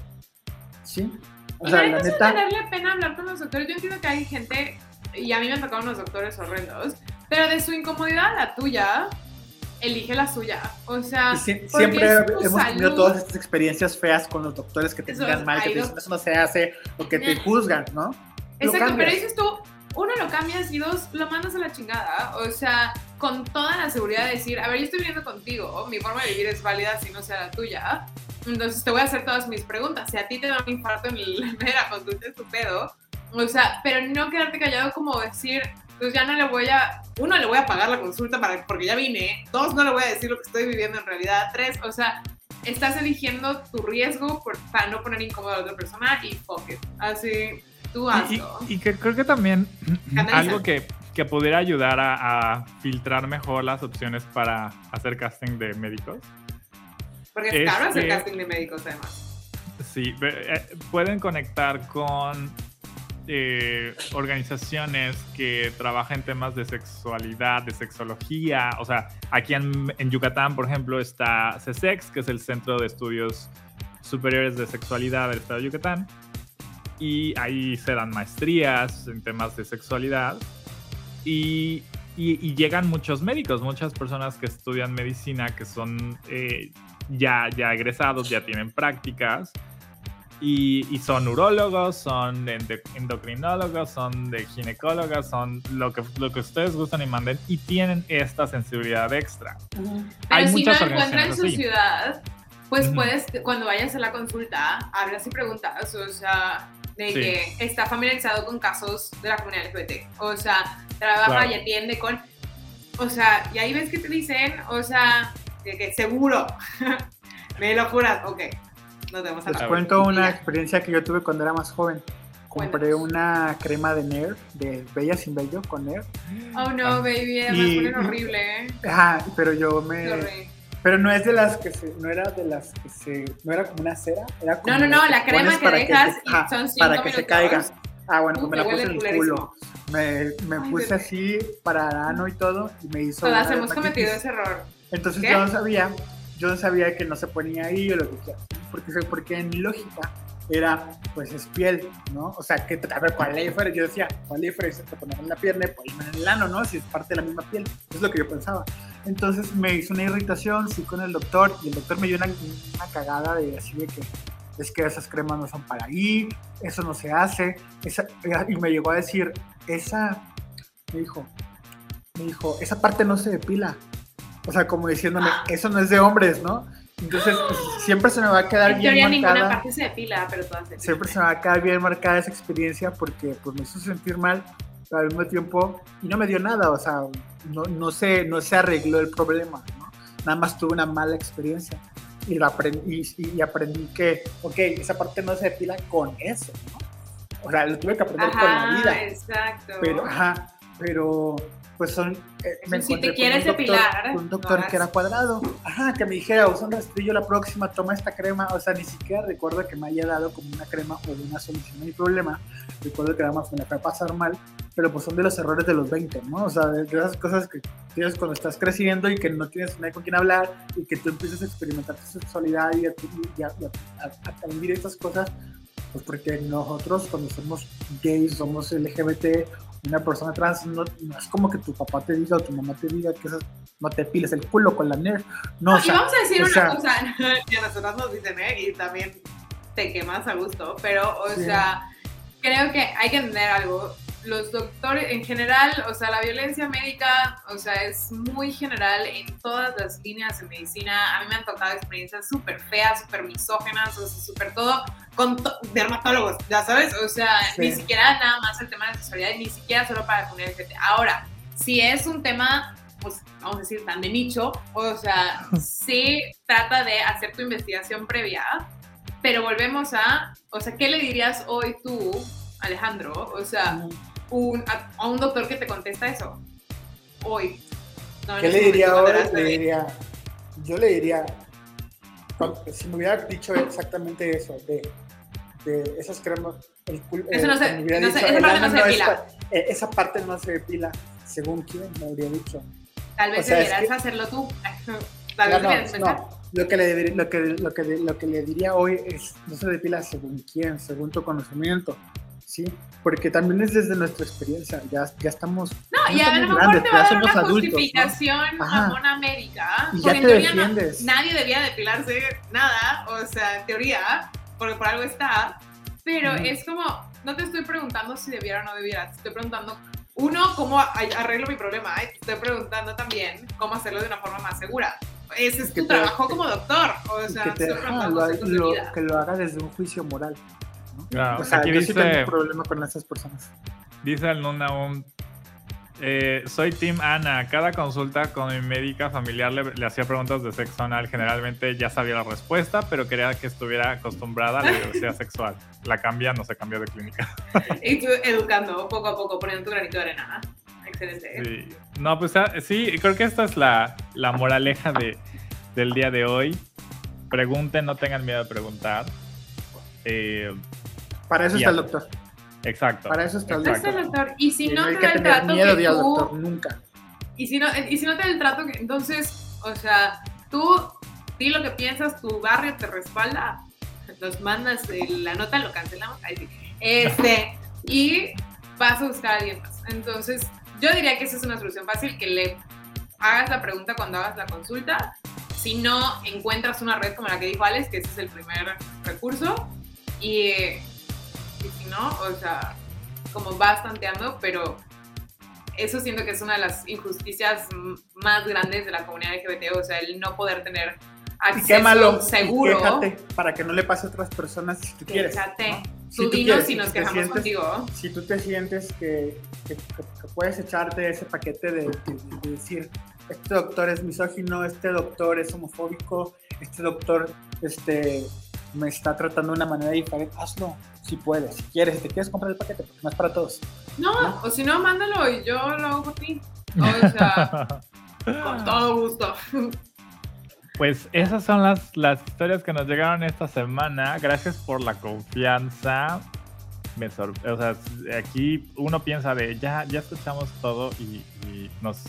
¿Sí? O y sea, la la neta es tenerle pena hablar con los doctores. Yo entiendo que hay gente, y a mí me han tocado unos doctores horrendos, pero de su incomodidad a la tuya, elige la suya. O sea, siempre hemos tenido todas estas experiencias feas con los doctores que te miran mal, que te dicen eso no se hace o que te Eh. juzgan, ¿no? Exacto, pero dices tú, uno lo cambias y dos lo mandas a la chingada. O sea, con toda la seguridad de decir, a ver, yo estoy viviendo contigo, mi forma de vivir es válida si no sea la tuya. Entonces te voy a hacer todas mis preguntas. Si a ti te da un infarto en la primera consulta es tu pedo. O sea, pero no quedarte callado como decir, pues ya no le voy a, uno, le voy a pagar la consulta para, porque ya vine. Dos, no le voy a decir lo que estoy viviendo en realidad. Tres, o sea, estás eligiendo tu riesgo por- para no poner incómodo a la otra persona y fuck it. Así, tú Y, hazlo. y- y que creo que también Canaliza. algo que, que pudiera ayudar a, a filtrar mejor las opciones para hacer casting de médicos. Porque es Es caro hacer casting de médicos, además. Sí, eh, pueden conectar con eh, organizaciones que trabajan temas de sexualidad, de sexología. O sea, aquí en, en Yucatán, por ejemplo, está CESEX, que es el Centro de Estudios Superiores de Sexualidad del Estado de Yucatán. Y ahí se dan maestrías en temas de sexualidad. Y, y- y llegan muchos médicos, muchas personas que estudian medicina, que son eh, ya, ya egresados, ya tienen prácticas. Y, y son urólogos, son endocrinólogos, son de ginecólogos, son lo que, lo que ustedes gustan y manden y tienen esta sensibilidad extra. Pero Hay si no muchas encuentra en su así. ciudad, pues Ujú. puedes, cuando vayas a la consulta, hablas y preguntas, o sea, de Sí. que está familiarizado con casos de la comunidad LGBT. O sea, trabaja Claro. y atiende con... O sea, y ahí ves que te dicen, o sea, de que seguro. Me lo juras, ok. Nos vemos a Les la cuento una experiencia que yo tuve cuando era más joven. Compré una crema de Nair, de Bella sin Bello, con Nair. Oh no, Ah. baby, Y- ponen horrible, ¿eh? Ajá, pero yo me... Sorry. Pero no es de las que se... No era de las que se... No era como una cera, era como... No, no, no, la crema que dejas te- y son cinco Para que se caiga. Ah, bueno, pues me la me puse en el culo. Me, me Ay, puse bebé. así para ano y todo y me hizo... Todas hemos cometido ese error. Entonces ¿Qué? yo no sabía, yo no sabía que no se ponía ahí o lo que sea, porque, porque en mi lógica era, pues es piel, ¿no? O sea, que a ver, ¿cuál ley fuera? Yo decía, ¿cuál ley fuera? Te poner en la pierna, pues en el ano, ¿no? Si es parte de la misma piel, es lo que yo pensaba. Entonces me hizo una irritación, fui con el doctor y el doctor me dio una, una cagada de así de que es que esas cremas no son para ahí, eso no se hace, esa- y me llegó a decir, esa, me dijo, me dijo, esa parte no se depila. O sea, como diciéndome, eso no es de hombres, ¿no? Entonces, pues, siempre se me va a quedar En bien teoría ninguna marcada. parte se depila, pero todas se Siempre se me va a quedar bien marcada esa experiencia porque pues me hizo sentir mal pero al mismo tiempo y no me dio nada, o sea, no, no, se, no se arregló el problema, ¿no? Nada más tuve una mala experiencia. y, lo aprendí, y, aprendí que, ok, esa parte no se depila con eso, ¿no? O sea, lo tuve que aprender con la vida. Exacto. Pero, ajá, pero pues son. Eh, me si te quieres un doctor, depilar. Un doctor que era cuadrado. Ajá, que me dijera, usa un rastrillo la próxima, toma esta crema. O sea, ni siquiera recuerdo que me haya dado como una crema o una solución a mi problema. Recuerdo que nada más me la fue a pasar mal. Pero pues son de los errores de los 20, ¿no? O sea, de esas cosas que tienes cuando estás creciendo y que no tienes nadie con quien hablar y que tú empiezas a experimentar tu sexualidad y a, y a, a vivir estas cosas pues porque nosotros cuando somos gays, somos LGBT una persona trans no, es como que tu papá te diga o tu mamá te diga que no te piles el culo con la NERF. No, y vamos a decir una cosa, que a nosotros nos dicen, ¿eh? Y también te quemas a gusto, pero, o sea, creo que hay que entender algo los doctores en general, o sea, la violencia médica, o sea, es muy general en todas las líneas de medicina. A mí me han tocado experiencias súper feas, súper misógenas, o sea, súper todo con dermatólogos, ya sabes, o sea, ni siquiera nada más el tema de sexualidad, ni siquiera solo para la comunidad Ahora, si es un tema, pues vamos a decir, tan de nicho, o sea, sí trata de hacer tu investigación previa, pero volvemos a, o sea, ¿qué le dirías hoy tú, Alejandro? O sea, a, un doctor que te contesta eso hoy. ¿Qué le diría hoy? Le diría, yo le diría, si me hubiera dicho exactamente eso, de, de esas cremas, el culo, eso no se, no esa parte no se depila. Eh, esa parte no se depila, según quién me habría dicho. Tal vez debieras hacerlo tú. Tal vez no, lo que, le, lo, que, lo, que, lo que le diría hoy es, no se depila según quién, según tu conocimiento. ¿Sí? Porque también es desde nuestra experiencia, ya, ya estamos. No, y a lo mejor te va a dar una justificación mamona médica. Y ya te defiendes. nadie debía depilarse nada, o sea, en teoría, porque por algo está. Pero es como, no te estoy preguntando si debiera o no debiera, te estoy preguntando, uno, cómo arreglo mi problema, y te estoy preguntando también cómo hacerlo de una forma más segura. Ese es tu trabajo como doctor, o sea, que, te, lo, que lo haga desde un juicio moral o sea, aquí yo dice, sí tengo problema con esas personas. Dice el Nuna eh, soy Tim Ana. Cada consulta con mi médica familiar le, hacía preguntas de sexo anal. Generalmente ya sabía la respuesta, pero quería que estuviera acostumbrada a la diversidad sexual. La cambia, no se cambia de clínica. y tú educando poco a poco, poniendo tu granito de arena. Excelente. Sí. No, pues ah, sí, creo que esta es la, la moraleja de, del día de hoy. Pregunten, no tengan miedo de preguntar. Eh, para eso está el doctor. Exacto. Para eso está el doctor. Y si no, hay te da el trato miedo que tú, doctor, nunca. Y si no, y si no te da el trato que entonces, o sea, tú di lo que piensas, tu barrio te respalda, nos mandas la nota, lo cancelamos, este, y vas a buscar a alguien más. Entonces, yo diría que esa es una solución fácil, que le hagas la pregunta cuando hagas la consulta. Si no encuentras una red como la que dijo Alex, que ese es el primer recurso, y y si no, o sea, como vas tanteando, pero eso siento que es una de las injusticias más grandes de la comunidad LGBT, o sea, el no poder tener acceso seguro. para que no le pase a otras personas si tú quieres. Tú si dinos si nos quejamos contigo. Si tú te sientes que, puedes echarte ese paquete de, decir, este doctor es misógino, este doctor es homofóbico, este doctor este, me está tratando de una manera diferente, hazlo si puedes, si quieres, si te quieres comprar el paquete, porque no es para todos. No, o si no, mándalo y yo lo hago por ti. O sea, con todo gusto. Pues esas son las, las historias que nos llegaron esta semana. Gracias por la confianza. Me o sea, aquí uno piensa de ya, ya escuchamos todo y, nos,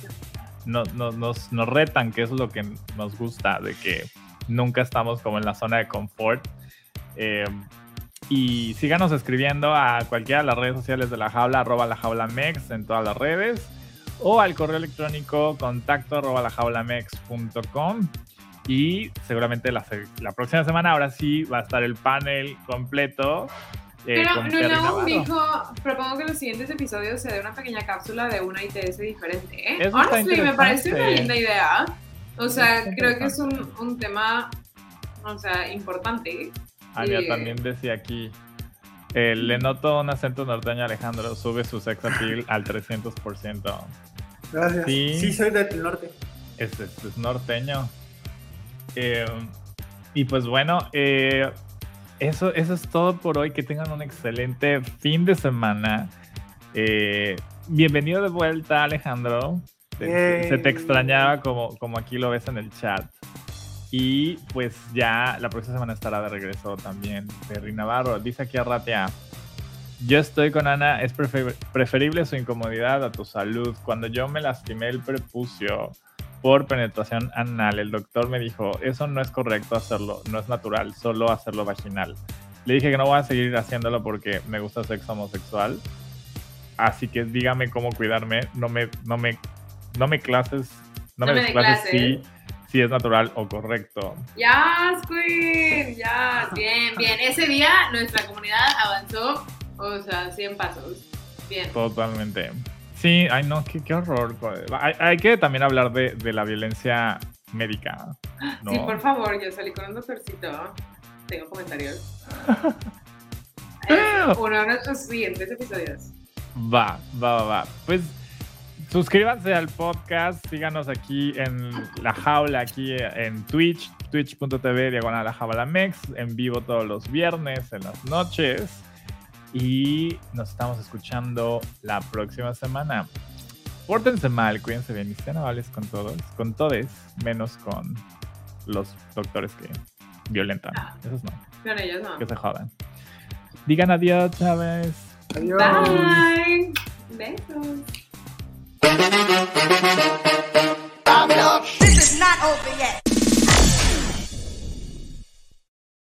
nos, nos, nos retan, que es lo que nos gusta, de que nunca estamos como en la zona de confort. Eh, y síganos escribiendo a cualquiera de las redes sociales de la jaula, arroba la jaula mex en todas las redes, o al correo electrónico contacto arroba la jaula mex.com. Y seguramente la, la, próxima semana, ahora sí, va a estar el panel completo. Eh, Pero no dijo, propongo que en los siguientes episodios se dé una pequeña cápsula de una ITS diferente. ¿eh? Honestly, me parece una linda idea. O sea, creo que es un, un tema, o sea, importante. Ania también decía aquí, eh, le noto un acento norteño Alejandro, sube su sex appeal al 300%. Gracias. Sí, soy del norte. Es, es, norteño. Eh, Y pues bueno, eh, eso, eso es todo por hoy. Que tengan un excelente fin de semana. Eh, bienvenido de vuelta, Alejandro. Se, se te extrañaba como, como aquí lo ves en el chat. Y pues ya la próxima semana estará de regreso también Perry Navarro. Dice aquí a Ratia. Yo estoy con Ana, es prefer- preferible su incomodidad a tu salud. Cuando yo me lastimé el prepucio por penetración anal, el doctor me dijo, eso no es correcto hacerlo, no es natural, solo hacerlo vaginal. Le dije que no voy a seguir haciéndolo porque me gusta el sexo homosexual. Así que dígame cómo cuidarme, no me, no me, no me clases, no, No me me clases si, clases. si es natural o correcto. Ya, Queen, ya. Bien, bien. Ese día nuestra comunidad avanzó, o sea, 100 pasos. Bien. Totalmente. Sí, ay no, qué, qué horror. Hay, hay que también hablar de, de la violencia médica. ¿no? Sí, por favor, yo salí con un doctorcito. Tengo comentarios. Es uno de nuestros siguientes episodios. Va, va, va, va. Pues suscríbanse al podcast, síganos aquí en La Jaula, aquí en Twitch, twitch.tv, diagonal La Jaula Mex, en vivo todos los viernes, en las noches. Y nos estamos escuchando la próxima semana. Pórtense mal, cuídense bien y sean amables con todos, con todes, menos con los doctores que violentan. Esos no, Con ellos no. que se jodan. Digan adiós, Chávez. Adiós. Bye. Besos. This is not over yet.